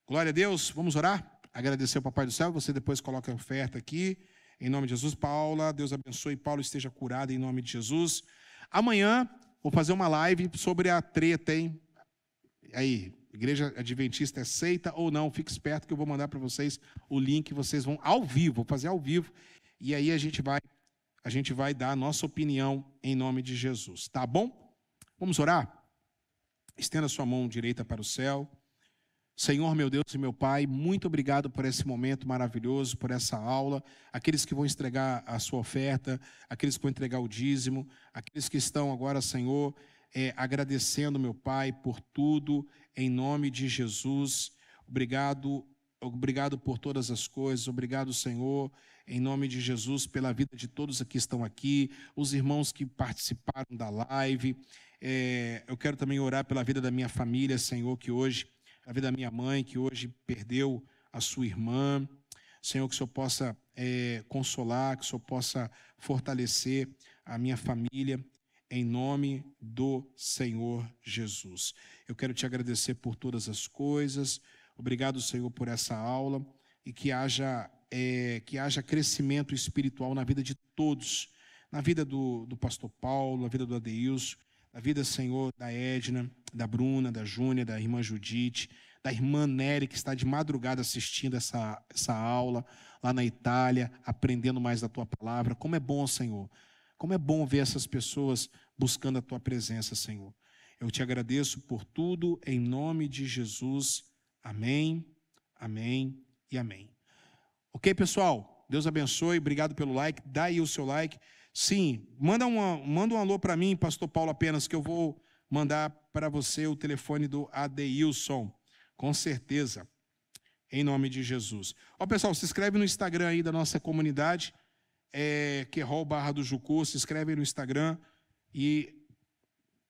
Glória a Deus. Vamos orar? Agradecer ao Papai do Céu. Você depois coloca a oferta aqui. Em nome de Jesus, Paula. Deus abençoe. Paulo esteja curado em nome de Jesus. Amanhã vou fazer uma live sobre a treta, hein? Aí, Igreja Adventista é seita ou não? Fique esperto que eu vou mandar para vocês o link. Vocês vão ao vivo, vou fazer ao vivo. E aí a gente vai a gente vai dar a nossa opinião em nome de Jesus, tá bom? Vamos orar? Estenda sua mão direita para o céu. Senhor, meu Deus e meu Pai, muito obrigado por esse momento maravilhoso, por essa aula. Aqueles que vão entregar a sua oferta, aqueles que vão entregar o dízimo, aqueles que estão agora, Senhor, é, agradecendo, meu Pai, por tudo, em nome de Jesus. Obrigado, obrigado por todas as coisas. Obrigado, Senhor, em nome de Jesus, pela vida de todos que estão aqui, os irmãos que participaram da live. É, eu quero também orar pela vida da minha família, Senhor, que hoje, a vida da minha mãe, que hoje perdeu a sua irmã. Senhor, que o Senhor possa é, consolar, que o Senhor possa fortalecer a minha família, em nome do Senhor Jesus. Eu quero te agradecer por todas as coisas. Obrigado, Senhor, por essa aula e que haja é, que haja crescimento espiritual na vida de todos, na vida do, do pastor Paulo, na vida do Adeilson, na vida, Senhor, da Edna, da Bruna, da Júnia, da irmã Judite, da irmã Nery, que está de madrugada assistindo essa, essa aula lá na Itália, aprendendo mais da tua palavra. Como é bom, Senhor. Como é bom ver essas pessoas buscando a tua presença, Senhor. Eu te agradeço por tudo, em nome de Jesus. Amém, amém e amém. Ok, pessoal? Deus abençoe. Obrigado pelo like. Dá aí o seu like. Sim, manda, uma, manda um alô para mim, Pastor Paulo, apenas, que eu vou mandar para você o telefone do Adeilson. Com certeza. Em nome de Jesus. Ó, pessoal, se inscreve no Instagram aí da nossa comunidade, é, Querol Barra do Jucu. Se inscreve no Instagram e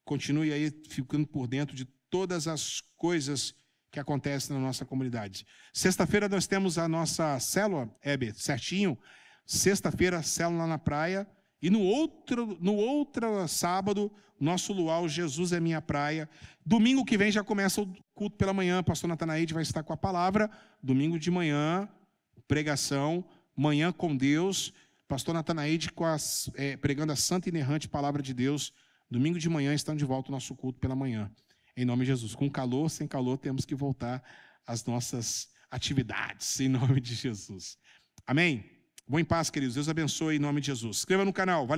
continue aí ficando por dentro de todas as coisas que acontece na nossa comunidade. Sexta-feira nós temos a nossa célula, Heber, certinho. Sexta-feira, célula na praia. E no outro, no outro sábado, nosso luau, Jesus é minha praia. Domingo que vem já começa o culto pela manhã. Pastor Natanaide vai estar com a palavra. Domingo de manhã, pregação. Manhã com Deus. Pastor Natanaide é, pregando a santa e inerrante palavra de Deus. Domingo de manhã estão de volta o nosso culto pela manhã em nome de Jesus. Com calor, sem calor, temos que voltar às nossas atividades, em nome de Jesus. Amém? Bom em paz, queridos. Deus abençoe em nome de Jesus. Inscreva no canal. Valeu.